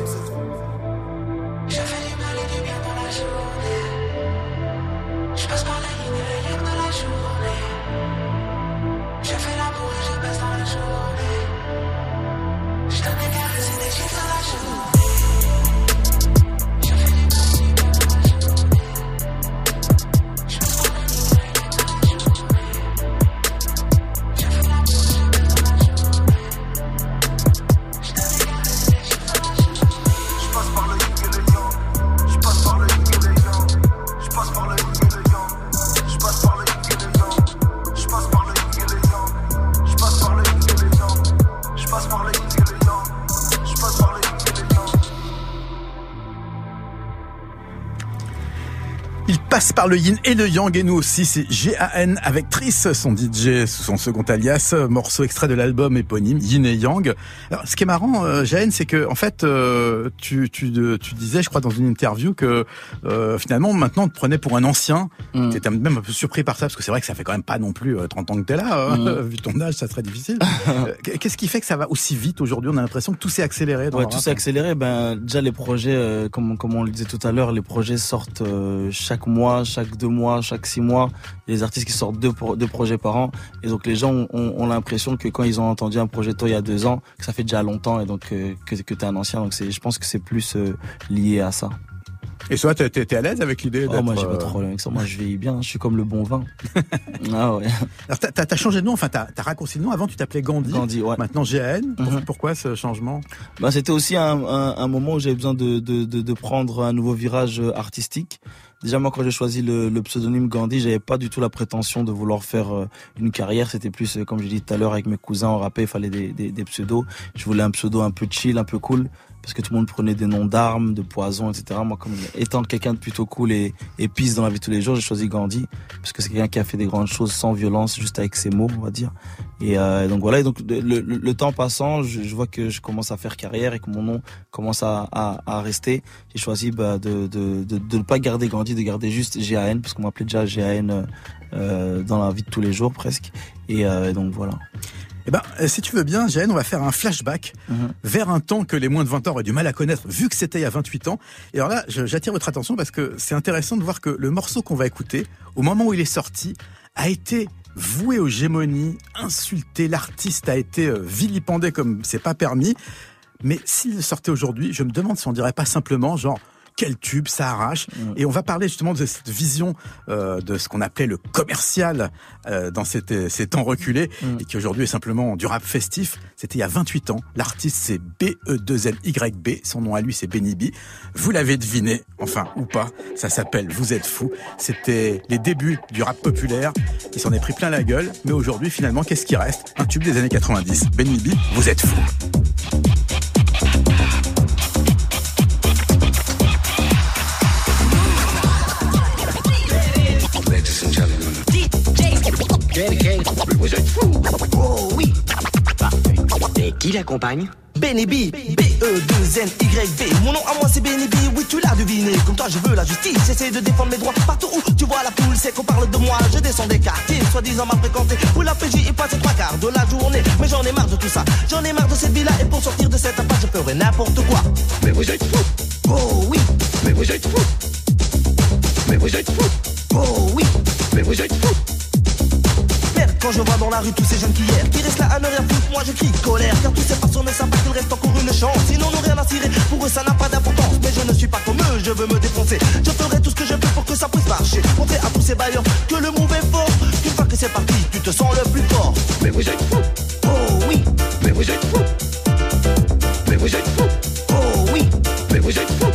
Par le yin et le yang et nous aussi, c'est GAN avec Triss, son DJ sous son second alias, morceau extrait de l'album éponyme Yin et Yang. Alors, ce qui est marrant, euh, GAN, c'est que en fait, euh, tu, tu, tu disais, je crois, dans une interview que euh, finalement, maintenant, on te prenait pour un ancien. Mm. T'étais même un peu surpris par ça, parce que c'est vrai que ça fait quand même pas non plus euh, 30 ans que t'es là. euh, Mm. Vu ton âge, ça serait difficile. Euh, Qu'est-ce qui fait que ça va aussi vite aujourd'hui? On a l'impression que tout s'est accéléré. Dans Ouais, tout s'est accéléré. Ben, déjà, les projets, euh, comme, comme on le disait tout à l'heure, les projets sortent euh, chaque mois, chaque deux mois, chaque six mois. Des artistes qui sortent deux, pro- deux projets par an. Et donc, les gens ont, ont l'impression que quand ils ont entendu un projet de toi il y a deux ans, que ça fait déjà longtemps et donc euh, que, que tu es un ancien. Donc, je pense que c'est plus euh, lié à ça. Et toi, t'es t'es- t'es à l'aise avec l'idée Oh, d'être... moi, j'ai pas de problème avec ça. Moi, je vieillis bien. Je suis comme le bon vin. ah ouais. Alors, t'as- t'as changé de nom, enfin, t'as as raccourci de nom. Avant, tu t'appelais Gandhi. Gandhi, ouais. Maintenant, GAN. Mhm. Pourquoi ce changement? Bah, c'était aussi un, un, un moment où j'avais besoin de, de, de, de prendre un nouveau virage euh, artistique. Déjà, moi, quand j'ai choisi le, pseudonyme Gandhi, j'avais pas du tout la prétention de vouloir faire euh, une carrière. C'était plus, euh, comme je dit tout à l'heure, avec mes cousins, on rappait, il fallait des, des, des pseudos. Je voulais un pseudo un peu chill, un peu cool, parce que tout le monde prenait des noms d'armes, de poisons, etc. Moi, comme étant quelqu'un de plutôt cool et, peace dans la vie de tous les jours, j'ai choisi Gandhi, parce que c'est quelqu'un qui a fait des grandes choses sans violence, juste avec ses mots, on va dire. Et euh, donc voilà, et donc le, le- le temps passant, je, je vois que je commence à faire carrière et que mon nom commence à, à, à rester. J'ai choisi bah, de, de, de, de ne pas garder Gandhi, de garder juste GAN, parce qu'on m'appelait déjà GAN euh, euh, dans la vie de tous les jours presque. Et euh, donc voilà. Eh ben, euh, si tu veux bien, GAN, on va faire un flashback Mhm. vers un temps que les moins de 20 ans auraient du mal à connaître, vu que c'était il y a 28 ans. Et alors là, j'attire votre attention parce que c'est intéressant de voir que le morceau qu'on va écouter, au moment où il est sorti, a été voué aux gémonies, insulté, l'artiste a été euh, vilipendé comme c'est pas permis. Mais s'il sortait aujourd'hui, je me demande si on dirait pas simplement genre quel tube, ça arrache. Et on va parler justement de cette vision euh, de ce qu'on appelait le commercial euh, dans ces, ces temps reculés et qui aujourd'hui est simplement du rap festif. C'était il y a 28 ans. L'artiste c'est B-E-2-N-Y-B. Son nom à lui c'est Benny B. Vous l'avez deviné, enfin ou pas. Ça s'appelle Vous êtes fou. C'était les débuts du rap populaire. Il s'en est pris plein la gueule. Mais aujourd'hui finalement qu'est-ce qui reste? Un tube des années 90. Benny B. Vous êtes fou. Qui l'accompagne? Benny B, B-E-2-N-Y-B. Mon nom à moi c'est Benny B, oui tu l'as deviné. Comme toi je veux la justice, j'essaie de défendre mes droits. Partout où tu vois la foule, c'est qu'on parle de moi. Je descends des quartiers, soi-disant mal fréquentés. Où la PJ y passe trois quarts de la journée. Mais j'en ai marre de tout ça, j'en ai marre de cette vie-là. Et pour sortir de cette impasse, je ferai n'importe quoi. Mais vous êtes fous Oh oui Mais vous êtes fous Mais vous êtes fous Oh oui Mais vous êtes fous quand je vois dans la rue tous ces jeunes qui hier Qui restent là à ne rien foutre, moi je crie colère. Car tous ces façons ne savent pas qu'il reste encore une chance. Sinon n'ont rien à cirer, pour eux ça n'a pas d'importance. Mais je ne suis pas comme eux, je veux me défoncer. Je ferai tout ce que je peux pour que ça puisse marcher. Montrer à tous ces bailleurs que le est fort. Qu'une fois que c'est parti, tu te sens le plus fort. Mais vous êtes fous. Oh oui. Mais vous êtes fous. Mais vous êtes fous. Oh oui. Mais vous êtes fous.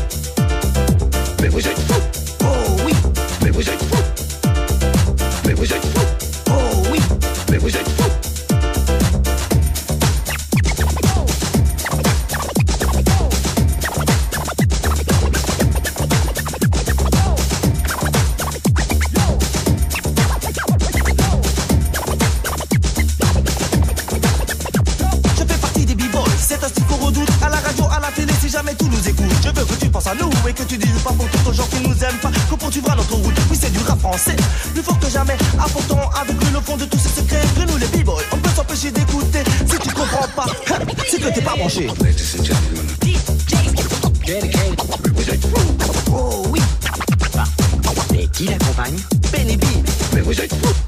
Mais vous êtes fous. Oh oui. Mais vous êtes fous. Mais vous êtes fous Je fais partie des b-boys, c'est un qu'on redoute. À la radio, à la télé, si jamais tout nous écoute. Je veux que tu penses à nous et que tu dises pas pour tous aux gens qui nous aiment pas. Que pour tu vois notre route, oui c'est du rap français. Plus fort que jamais, apportons avec le fond de tous c'est que t'es pas branché Oh oui. Et qui l'accompagne? Benny B. Mais vous êtes fous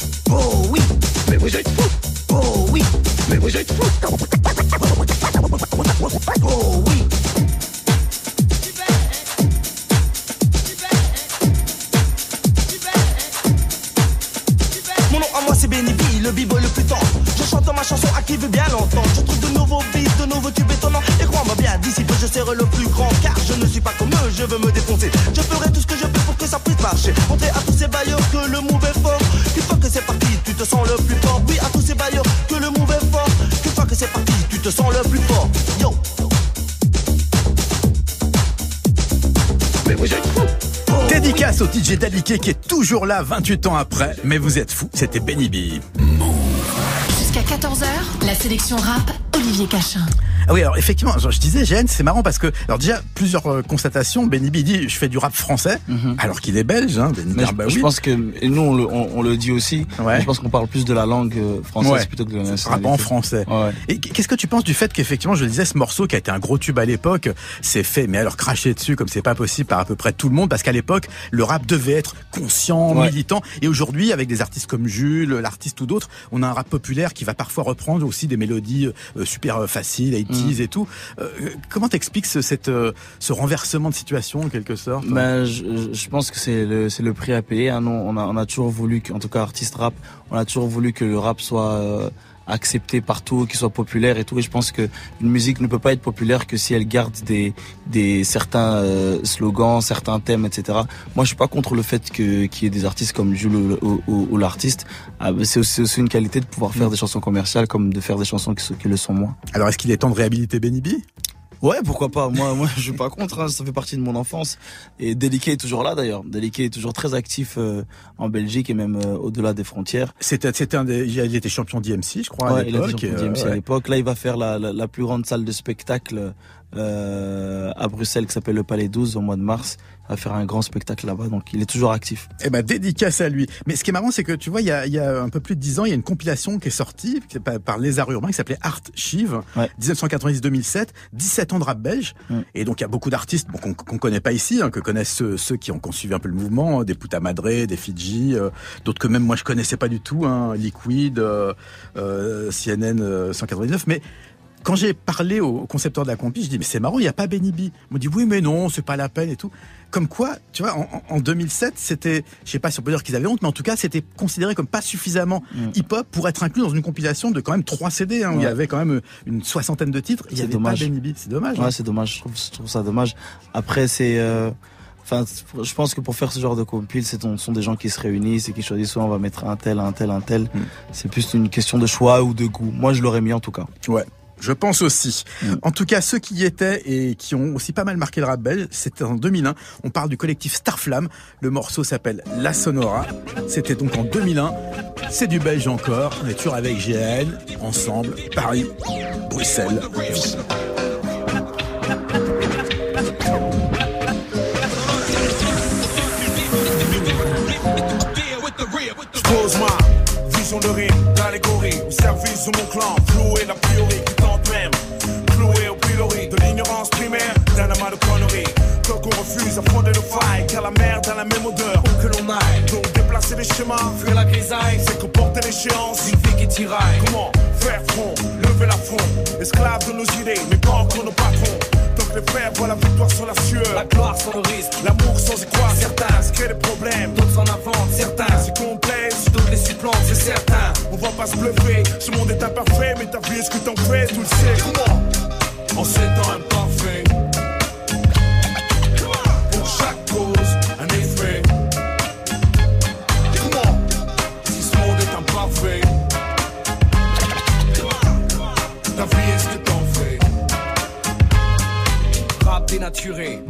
Mon à moi c'est Benny B, le b-boy le plus tendre. Je chante ma chanson à qui veut bien l'entendre. Je trouve de nouveaux beats, de nouveaux tubes étonnants. Et crois-moi bien, d'ici peu je serai le plus grand Car je ne suis pas comme eux, je veux me défoncer. Je ferai tout ce que je peux pour que ça puisse marcher. Montrer à tous ces bailleurs que le move est fort. Une fois que c'est parti, tu te sens le plus fort. Oui, à tous ces bailleurs que le move est fort. Une fois que c'est parti, tu te sens le plus fort. Yo. Mais vous êtes fous Dédicace au DJ Daliké qui est toujours là 28 ans après, mais vous êtes fous, c'était Benny B. Jusqu'à 14h, la sélection rap, Olivier Cachin. Ah oui, alors effectivement, je disais, Gênes, c'est marrant parce que, alors déjà, plusieurs euh, constatations. Benny B dit, je fais du rap français, alors qu'il est belge. Hein, Benny Mais je, pense que et nous on le, on, on le dit aussi. mais Je pense qu'on parle plus de la langue euh, française Ouais. plutôt que de la Rap nationalité. en français. Ouais. Et qu'est-ce que tu penses du fait qu'effectivement, je le disais, ce morceau qui a été un gros tube à l'époque, c'est fait, mais alors cracher dessus comme c'est pas possible par à peu près tout le monde, parce qu'à l'époque, le rap devait être conscient, Ouais. militant, et aujourd'hui, avec des artistes comme Jules, l'artiste ou d'autres, on a un rap populaire qui va parfois reprendre aussi des mélodies euh, super faciles, 80s et tout. Euh, comment t'expliques ce, euh, ce renversement de situation en quelque sorte Ben, je, pense que c'est le, c'est le prix à payer. Hein. On a, on a toujours voulu, en tout cas artiste rap, on a toujours voulu que le rap soit euh, accepté partout, qu'il soit populaire et tout. Et je pense que une musique ne peut pas être populaire que si elle garde des, des certains euh, slogans, certains thèmes, etc. Moi, je suis pas contre le fait que qu'il y ait des artistes comme Jules ou, ou- ou- l'artiste. Ah, ben, c'est aussi, aussi une qualité de pouvoir faire des chansons commerciales comme de faire des chansons qui, qui le sont moins. Alors, est-ce qu'il est temps de réhabiliter Benny B? Ouais, pourquoi pas. Moi, moi, je suis pas contre. hein, Ça fait partie de mon enfance. Et Deliké est toujours là d'ailleurs. Deliké est toujours très actif euh, en Belgique et même euh, au-delà des frontières. C'était, c'était un des, il était champion d'IMC, je crois, à il l'époque. champion d'IMC euh, à ouais. l'époque. Là, il va faire la, la, la plus grande salle de spectacle euh, à Bruxelles qui s'appelle le Palais 12 au mois de mars. Va faire un grand spectacle là-bas. Donc, il est toujours actif. Eh ben, dédicace à lui. Mais ce qui est marrant, c'est que tu vois, il y a, il y a un peu plus de dix ans, il y a une compilation qui est sortie par, Les Arts Urbains qui s'appelait Art Chive, 1990-2007, 17 ans de rap belge. Et donc, il y a beaucoup d'artistes bon, qu'on qu'on connaît pas ici, hein, que connaissent ceux, ceux qui ont suivi un peu le mouvement, des Puta Madre, des Fidji, euh, d'autres que même moi je connaissais pas du tout, hein, Liquid, euh, euh, CNN euh, 199. Mais quand j'ai parlé au concepteur de la compil, je dis mais c'est marrant, il n'y a pas Benny B. On me dit oui mais non, c'est pas la peine et tout. Comme quoi, tu vois, en, en- en 2007, c'était, je sais pas si on peut dire qu'ils avaient honte, mais en tout cas, c'était considéré comme pas suffisamment hip-hop pour être inclus dans une compilation de quand même trois CD, hein, où il y Ouais. avait quand même une soixantaine de titres. Il y C'est avait dommage. pas Benny B. C'est dommage. Ouais, hein. c'est dommage. Je trouve, je trouve ça dommage. Après, c'est, euh, enfin, je pense que pour faire ce genre de compile, c'est ce sont des gens qui se réunissent et qui choisissent soit on va mettre un tel, un tel, un tel. Hmm. C'est plus une question de choix ou de goût. Moi, je l'aurais mis en tout cas. Ouais. Je pense aussi. En tout cas, ceux qui y étaient et qui ont aussi pas mal marqué le rap belge, c'était en 2001. On parle du collectif Starflame. Le morceau s'appelle La Sonora. C'était donc en 2001. C'est du belge encore. On est toujours avec GN, ensemble, Paris, Bruxelles, vie. Je pose ma vision de rime, d'allégorie, au service de mon clan, floué l'a priori, le faille, car la merde a la même odeur, où que l'on aille. Donc déplacer les chemins, fuir la grisaille, c'est comporter l'échéance, une vie qui tiraille. Comment faire front, lever la front, esclave de nos idées, mais pas encore nos patrons. Tant que les frères voient la victoire sans la sueur, la gloire sans le risque, l'amour sans y croire, certains se créent des problèmes, d'autres s'en inventent, certains s'y complaisent, d'autres les supplantent, c'est certain. On va pas se bluffer, ce monde est imparfait, mais ta vie est ce que t'en fais, tu le sais, comment? En ces temps imparfaits,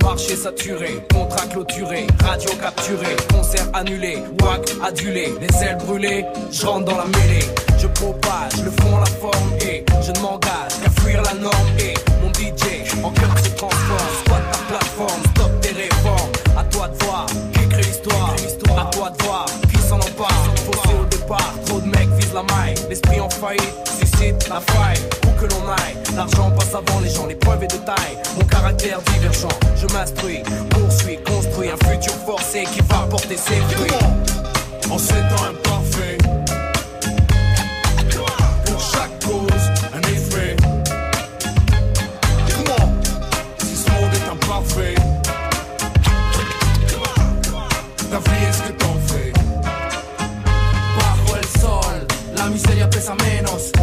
marché saturé, contrat clôturé, radio capturé, concert annulé, wack adulé, les ailes brûlées, je rentre dans la mêlée, je propage le fond, la forme et je ne m'engage qu'à fuir la norme et mon DJ en cœur se transforme, squat ta plateforme, stop tes réformes, à toi de voir qui crée l'histoire, à toi de voir qui s'en empare, faussé au départ, trop de mecs visent la maille, l'esprit en faillite, suscite la faille, l'on aille, l'argent passe avant les gens, l'épreuve est de taille, mon caractère divergent, je m'instruis, poursuis, construis un futur forcé qui va porter ses fruits. En ces temps imparfaits, pour chaque cause, un effet. Comment Si ce monde est imparfait, ta vie est ce que t'en fais. Bajo el sol, la miseria pesa menos.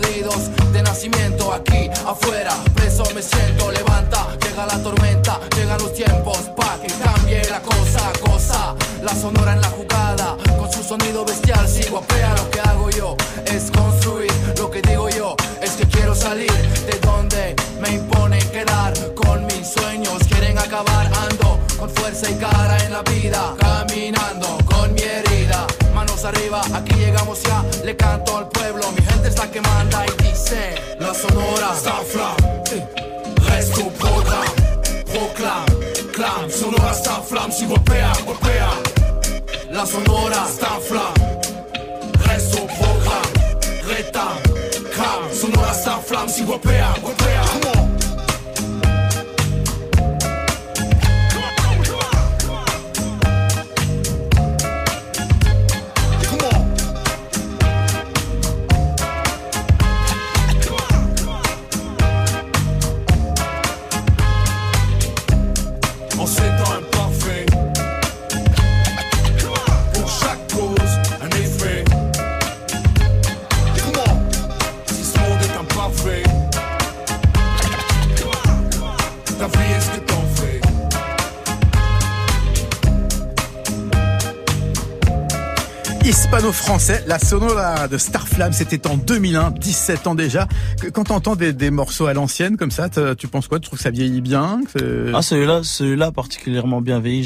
De nacimiento aquí afuera. Preso me siento, levanta. Llega la tormenta, llegan los tiempos pa' que cambie la cosa. Cosa, la sonora en la jugada. Con su sonido bestial sigo apea. Lo que hago yo es construir. Lo que digo yo es que quiero salir de donde me imponen quedar con mis sueños. Quieren acabar, ando con fuerza y cara en la vida. Caminando con mi herida. Arriba, aquí llegamos ya. Le canto al pueblo, mi gente es la que manda y dice: La sonora Starflam, reste au programme, proclame, clame, sonora Starflam, si golpea, golpea. La sonora Starflam, reste au programme, rétame, clame, sonora Starflam, si golpea, golpea. Hispano-français, la sonora de Starflame, c'était en 2001, 17 ans déjà. Quand t'entends des, des morceaux à l'ancienne comme ça, tu penses quoi? Tu trouves que ça vieillit bien Ah celui-là, celui-là particulièrement bien vieilli.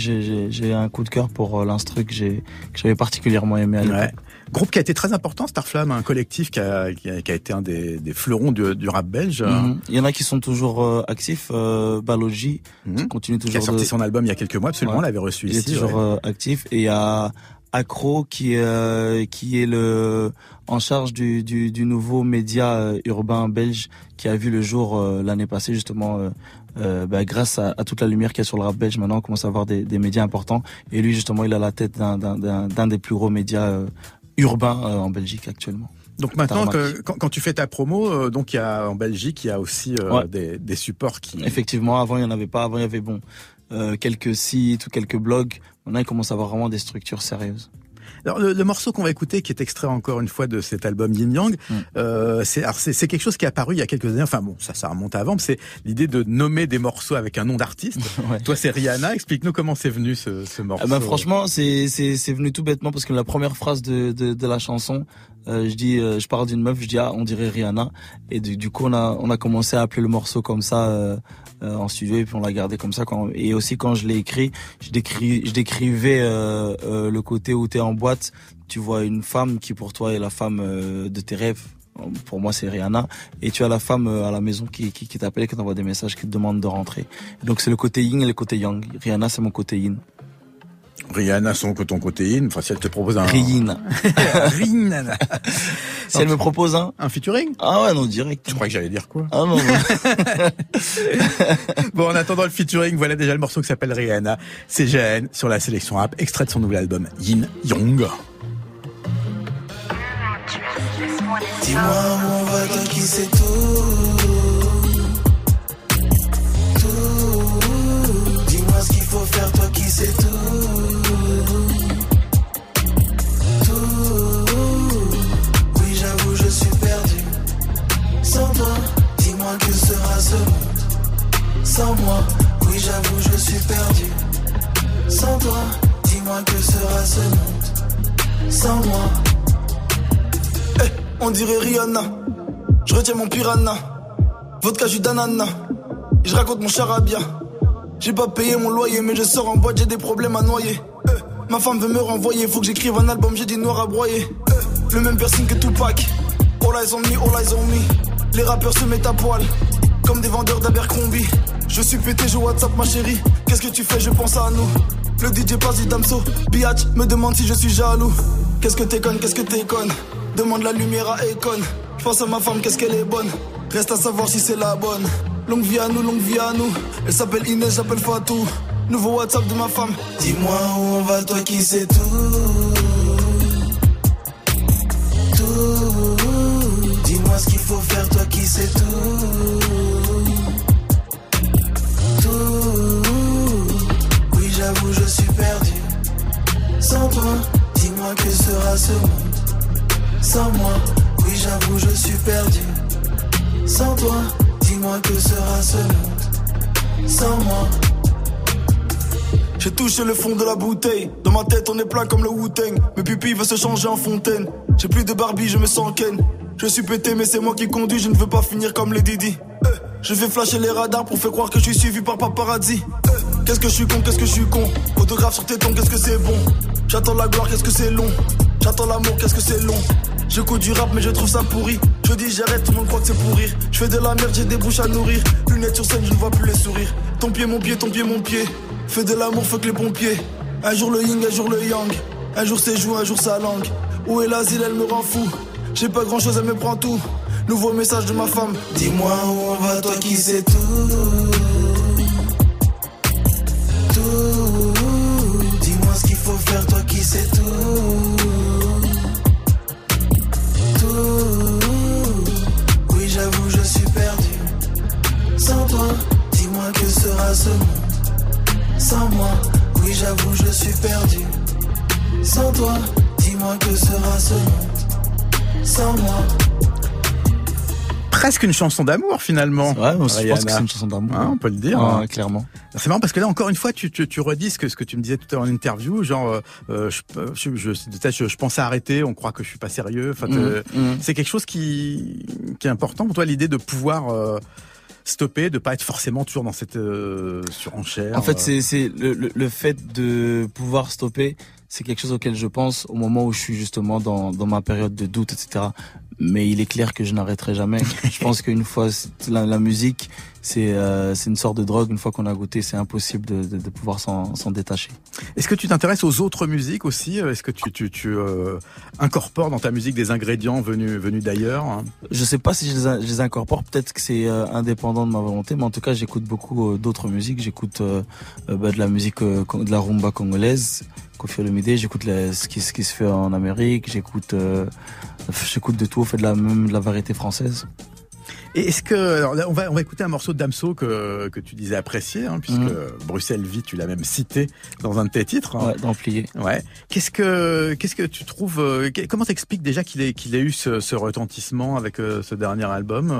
J'ai- un coup de cœur pour euh, l'instru que j'avais particulièrement aimé à l'époque. Ouais. Groupe qui a été très important, Starflame, un collectif qui a, qui a, qui a été un des, des fleurons du, du rap belge, Mhm. Il y en a qui sont toujours euh, actifs. Euh, Balogi qui continue toujours Mhm. qui a sorti de- son album il y a quelques mois, absolument, Ouais. on l'avait reçu il ici. est toujours ouais. euh, actif et il y a Accro qui euh, qui est le en charge du du, du nouveau média euh, urbain belge qui a vu le jour euh, l'année passée justement euh, euh, bah, grâce à, à toute la lumière qu'il y a sur le rap belge maintenant on commence à avoir des, des médias importants et lui justement il a la tête d'un des plus gros médias euh, urbains euh, en Belgique actuellement. Donc maintenant, que, quand, quand tu fais ta promo, euh, donc il y a en Belgique, il y a aussi euh, Ouais. des, des supports qui. Effectivement, avant il y en avait pas. Avant il y avait bon euh, quelques sites ou quelques blogs. Maintenant il commence à avoir vraiment des structures sérieuses. Alors le, le morceau qu'on va écouter, qui est extrait encore une fois de cet album Yin Yang, euh, c'est quelque chose qui est apparu il y a quelques années. Enfin bon, ça ça remonte avant. mais C'est l'idée de nommer des morceaux avec un nom d'artiste. Toi, c'est Rihanna. Explique-nous comment c'est venu ce, ce morceau. Ah bah, franchement, c'est venu tout bêtement parce que la première phrase de de, de la chanson, euh, je dis, euh, je parle d'une meuf, je dis ah on dirait Rihanna et du, du coup on a on a commencé à appeler le morceau comme ça euh, en studio et puis on l'a gardé comme ça quand et aussi quand je l'ai écrit, je décris je décrivais euh, euh, le côté où t'es en boîte, tu vois une femme qui pour toi est la femme euh, de tes rêves. Pour moi, c'est Rihanna. Et tu as la femme euh, à la maison qui, qui, qui t'appelle qui t'envoie des messages, qui te demande de rentrer. Donc c'est le côté yin et le côté yang. Rihanna, c'est mon côté yin. Rihanna, son que ton côté in. Enfin, si elle te propose un. Rihanna. Rihanna. Si elle me propose un. Un featuring? Ah ouais, non, direct. Je crois que j'allais dire quoi? Ah non, non. Bon, en attendant le featuring, voilà déjà le morceau qui s'appelle Rihanna. C'est Jeanne sur la sélection rap, extrait de son nouvel album Yin Yong. Dis-moi où on va, toi qui sais. Tout. Faut faire, toi qui sais tout. Tout. Oui, j'avoue, je suis perdu. Sans toi, dis-moi que sera ce monde. Sans moi, oui, j'avoue, je suis perdu. Sans toi, dis-moi que sera ce monde. Sans moi. Eh, on dirait Rihanna. Je retiens mon piranha. Vodka jus d'ananas. Je raconte mon charabia. J'ai pas payé mon loyer, mais je sors en boîte, j'ai des problèmes à noyer. Eh, ma femme veut me renvoyer, faut que j'écrive un album, j'ai des noirs à broyer. Eh, le même piercing que Tupac. All eyes on me, all eyes on me. Les rappeurs se mettent à poil, comme des vendeurs d'Abercrombie. Je suis pété, je WhatsApp ma chérie. Qu'est-ce que tu fais, je pense à nous. Le DJ passe du Damso. Biatch me demande si je suis jaloux. Qu'est-ce que t'es conne, qu'est-ce que t'es conne? Demande la lumière à Econ. Je pense à ma femme, qu'est-ce qu'elle est bonne? Reste à savoir si c'est la bonne. Longue vie à nous, longue vie à nous. Elle s'appelle Inès, j'appelle Fatou. Nouveau WhatsApp de ma femme. Dis-moi où on va, toi qui sais tout. Tout. Dis-moi ce qu'il faut faire, toi qui sais tout. Tout. Oui, j'avoue, je suis perdu. Sans toi, dis-moi que sera ce monde. Sans moi, oui, j'avoue, je suis perdu. Sans toi, dis-moi que sera ce. Sans moi. J'ai touché le fond de la bouteille. Dans ma tête, on est plein comme le Wu-Tang. Mes pupilles veulent se changer en fontaine. J'ai plus de Barbie, je me sens Ken. Je suis pété, mais c'est moi qui conduis. Je ne veux pas finir comme les Didi. Eh, Je vais flasher les radars pour faire croire que je suis suivi par paparazzi. Eh, Qu'est-ce que je suis con, qu'est-ce que je suis con? Photographe sur tes tons, qu'est-ce que c'est bon? J'attends la gloire, qu'est-ce que c'est long? J'attends l'amour, qu'est-ce que c'est long. J'écoute du rap, mais je trouve ça pourri. Je dis j'arrête, tout le monde croit que c'est pour rire. Je fais de la merde, j'ai des bouches à nourrir. Lunettes sur scène, je ne vois plus les sourires. Ton pied, mon pied, ton pied, mon pied. Fais de l'amour, fuck les pompiers. Un jour le yin, un jour le yang. Un jour ses joues, un jour sa langue. Où est l'asile, elle me rend fou. J'ai pas grand chose, elle me prend tout. Nouveau message de ma femme. Dis-moi où on va, toi qui sais tout. Tout. Dis-moi ce qu'il faut faire, toi qui sais. Tout. Que sera ce monde. Sans moi, oui, j'avoue, je suis perdu. Sans toi, dis-moi que sera ce monde. Sans moi. Presque une chanson d'amour finalement. Ouais, moi, je pense Rihanna. que c'est une chanson d'amour. Hein, on peut le dire. Ouais, hein. clairement. C'est marrant parce que là encore une fois tu, tu, tu redis ce que, ce que tu me disais tout à l'heure en interview, genre euh, euh, je, je, je, peut-être je, je pense à arrêter, on croit que je suis pas sérieux. Enfin, Mhm, mhm. c'est quelque chose qui, qui est important pour toi l'idée de pouvoir euh, stopper, de pas être forcément toujours dans cette euh, surenchère. En fait, euh. c'est c'est le, le, le fait de pouvoir stopper, c'est quelque chose auquel je pense au moment où je suis justement dans, dans ma période de doute, etc. Mais il est clair que je n'arrêterai jamais. je pense qu'une fois la, la musique, c'est euh, c'est une sorte de drogue. Une fois qu'on a goûté, c'est impossible de, de, de pouvoir s'en détacher. Est-ce que tu t'intéresses aux autres musiques aussi? Est-ce que tu, tu, tu euh, incorpores dans ta musique des ingrédients venus, venus d'ailleurs? Hein Je sais pas si je les, je les incorpore, peut-être que c'est euh, indépendant de ma volonté, mais en tout cas j'écoute beaucoup euh, d'autres musiques. J'écoute euh, euh, bah, de la musique, de la rumba congolaise, Kofi Olomide. J'écoute ce qui, ce qui se fait en Amérique. J'écoute, euh, j'écoute de tout. On fait de la même de la variété française. Et est-ce que alors là, on va on va écouter un morceau de Damso que que tu disais apprécier, hein, puisque Mhm. Bruxelles vit, tu l'as même cité dans un de tes titres. hein. Ouais, dans Plié. Ouais. Qu'est-ce que qu'est-ce que tu trouves euh, Comment t'expliques déjà qu'il ait qu'il ait eu ce, ce retentissement avec euh, ce dernier album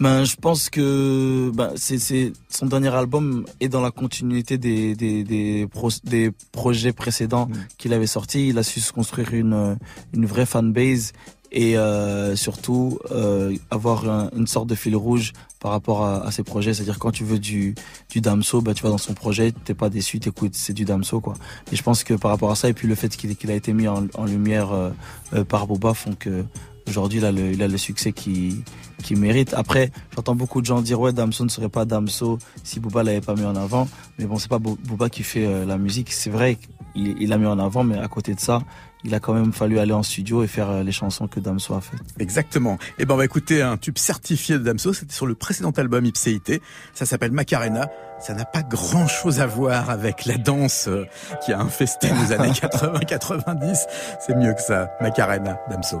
Ben, je pense que ben, c'est, c'est son dernier album est dans la continuité des des des, pro- des projets précédents qu'il avait sortis. Il a su se construire une une vraie fanbase et euh, surtout euh, avoir un- une sorte de fil rouge par rapport à, à ses projets. C'est-à-dire quand tu veux du du Damso, ben, tu vas dans son projet, t'es pas déçu, t'écoutes, c'est du Damso quoi. Et je pense que par rapport à ça et puis le fait qu'il qu'il a été mis en, en lumière euh, euh, par Boba font que aujourd'hui il a le il a le succès qui qui mérite. Après, j'entends beaucoup de gens dire ouais Damso ne serait pas Damso si Booba l'avait pas mis en avant. Mais bon, c'est pas Bo- Booba qui fait euh, la musique. C'est vrai qu'il il l'a mis en avant, mais à côté de ça, il a quand même fallu aller en studio et faire euh, les chansons que Damso a fait. Exactement. Et ben on va écouter un tube certifié de Damso. C'était sur le précédent album Ipséité. Ça s'appelle Macarena. Ça n'a pas grand chose à voir avec la danse euh, qui a infesté les années 80-90. C'est mieux que ça. Macarena, Damso.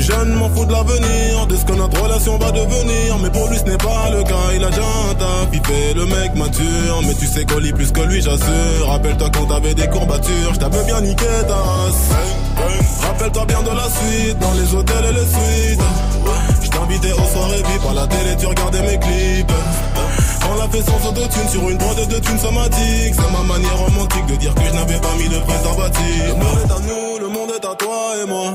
suis jeune, m'en fous de l'avenir, de ce que notre relation va devenir. Mais pour lui, ce n'est pas le cas, il a déjà un taf, il le mec mature. Mais tu sais qu'on lit plus que lui, j'assure. Rappelle-toi quand t'avais des courbatures, je bien niqué ta race. Rappelle-toi bien de la suite, dans les hôtels et les suites. Je t'invitais aux soirées VIP, à la télé, tu regardais mes clips. On l'a fait sans autotune sur une prod de thunes somatiques. C'est ma manière romantique de dire que je n'avais pas mis de préservatif. Le monde est à nous, le monde est à toi et moi.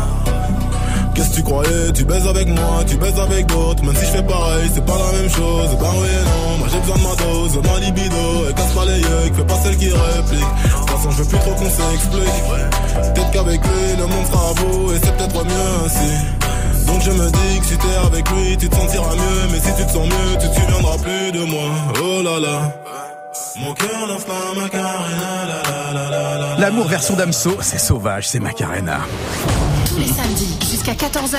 Qu'est-ce que tu croyais? Tu baises avec moi, tu baises avec d'autres. Même si je fais pareil, c'est pas la même chose. Bah oui non, moi j'ai besoin de ma dose De ma libido, et casse pas les yeux Fais pas celle qui réplique. De toute façon je veux plus trop qu'on s'explique. Peut-être qu'avec lui, le monde sera vous Et c'est peut-être mieux ainsi. Donc je me dis que si t'es avec lui, tu te sentiras mieux. Mais si tu te sens mieux, tu te souviendras plus de moi. Oh là là. Mon cœur macarena la, la, la, la, la. L'amour version Damso, c'est sauvage, c'est Macarena. Tous les samedis, jusqu'à 14h,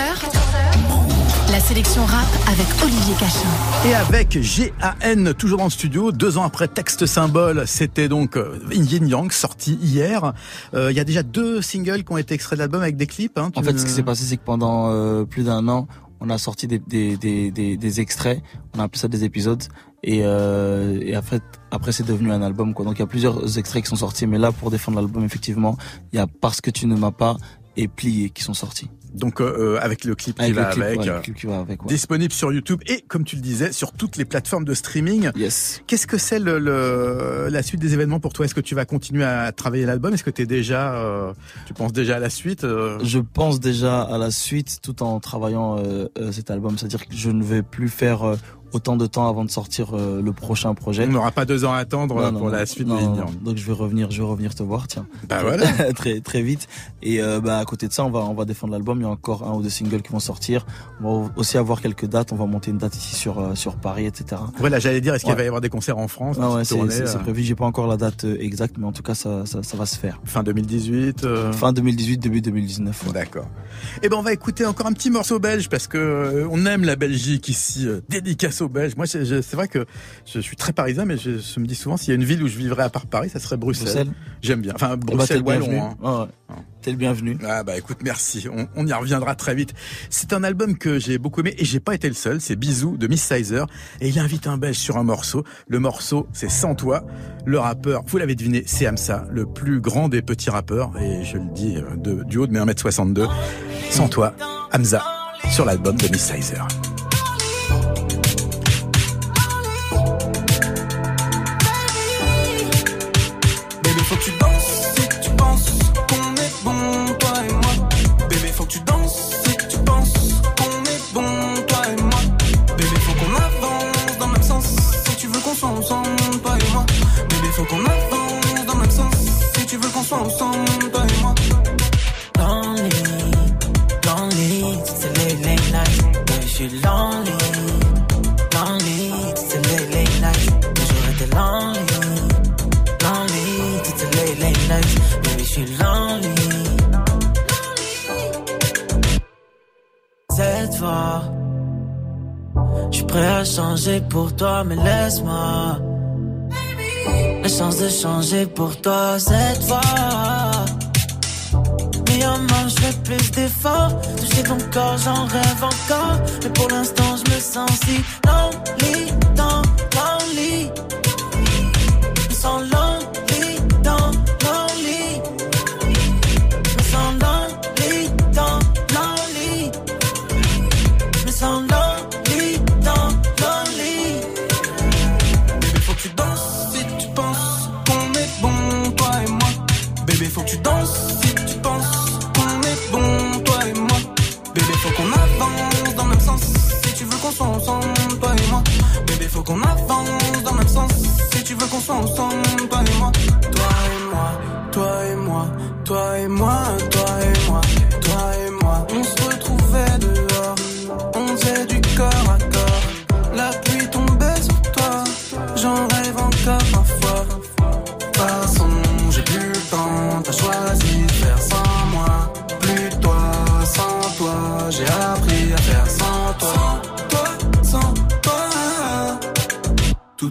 la sélection rap avec Olivier Cachin. Et avec GAN, toujours dans le studio, deux ans après Texte Symbole, c'était donc euh, Yin Yang, sorti hier. Euh, Il y a déjà deux singles qui ont été extraits de l'album avec des clips. Hein, En fait, ce qui s'est passé, c'est que pendant euh, plus d'un an, on a sorti des, des, des, des, des extraits, on a appelé ça des épisodes, et, euh, et après, après c'est devenu un album. Quoi. Donc il y a plusieurs extraits qui sont sortis, mais là, pour défendre l'album, effectivement, il y a Parce que tu ne m'as pas et Plié qui sont sortis. Donc euh, avec le clip qui Avec va le clip, avec, ouais, euh, qui va avec, disponible sur YouTube et comme tu le disais sur toutes les plateformes de streaming. Yes. Qu'est-ce que c'est le, le- la suite des événements pour toi? Est-ce que tu vas continuer à travailler l'album? Est-ce que tu es déjà, euh, tu penses déjà à la suite euh? Je pense déjà à la suite tout en travaillant euh, euh, cet album. C'est-à-dire que je ne vais plus faire euh, autant de temps avant de sortir euh, le prochain projet. On n'aura pas deux ans à attendre Non, euh, non, pour non, la suite de. Yang. Donc je vais revenir, je vais revenir te voir, tiens. Bah voilà. très très vite. Et euh, bah à côté de ça, on va on va défendre l'album. Il y a encore un ou deux singles qui vont sortir. On va aussi avoir quelques dates. On va monter une date ici sur euh, sur Paris, etc. Voilà, j'allais dire, est-ce qu'il Ouais. va y avoir des concerts en France Ah ouais, des c'est prévu. J'ai pas encore la date exacte, mais en tout cas ça ça, ça va se faire. Fin 2018. euh, Fin 2018, début 2019. ouais. D'accord. Eh ben on va écouter encore un petit morceau belge parce que on aime la Belgique ici. dédicace aux Belges. Moi c'est vrai que je suis très parisien, mais je, je me dis souvent s'il y a une ville où je vivrais à part Paris, ça serait Bruxelles. Bruxelles J'aime bien. Enfin Bruxelles. Wallon. hein. Ouais, ouais. T'es le bienvenu. Ah bah écoute, merci. On, on y reviendra très vite. C'est un album que j'ai beaucoup aimé et j'ai pas été le seul. C'est Bisous de Miss Sizer et il invite un Belge sur un morceau. Le morceau, c'est Sans toi. Le rappeur, vous l'avez deviné, c'est Hamza, le plus grand des petits rappeurs et je le dis euh, de, du haut de mes 1m62. Sans toi, Hamza sur l'album de Miss Sizer. Mais laisse-moi la chance de changer pour toi cette fois. Mais en main, je fais plus d'efforts. Toucher ton corps, j'en rêve encore. Mais pour l'instant, je me sens si lonely.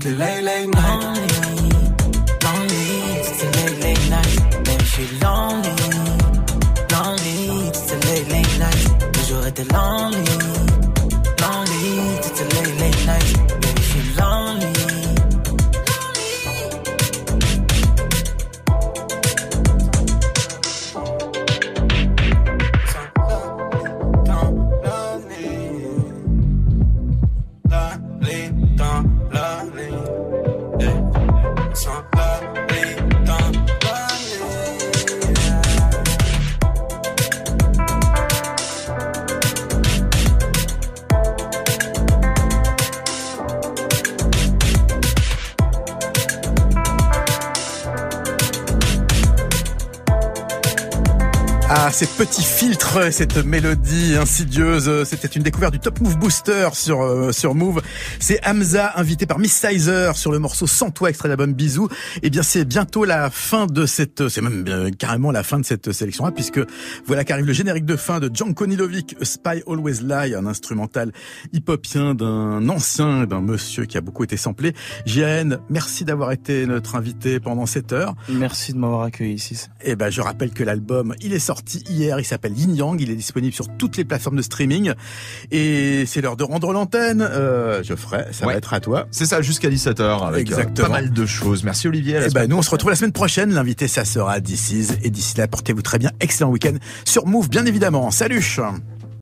Toutes les late late nights. Cette mélodie insidieuse, c'était une découverte du Top Move Booster sur euh, sur Move. C'est Hamza invité par Miss Sizer sur le morceau Sans toi extrait de l'album Bisous. Eh bien, c'est bientôt la fin de cette, c'est même euh, carrément la fin de cette sélection là, puisque voilà qu'arrive le générique de fin de Janko Nilovic, A Spy Always Lie, un instrumental hip-hopien d'un ancien, d'un monsieur qui a beaucoup été samplé. JN, merci d'avoir été notre invité pendant cette heure. Merci de m'avoir accueilli ici. Eh ben, je rappelle que l'album, il est sorti hier, il s'appelle Yin Il est disponible sur toutes les plateformes de streaming. Et c'est l'heure de rendre l'antenne. Euh, Geoffrey, ça va être à toi. C'est ça, jusqu'à 17h avec euh, Exactement. pas mal de choses. Merci Olivier. la Eh ben, nous, on se retrouve la semaine prochaine. L'invité, ça sera DC's. Et d'ici là, portez-vous très bien. Excellent week-end sur Move, bien évidemment. Salut!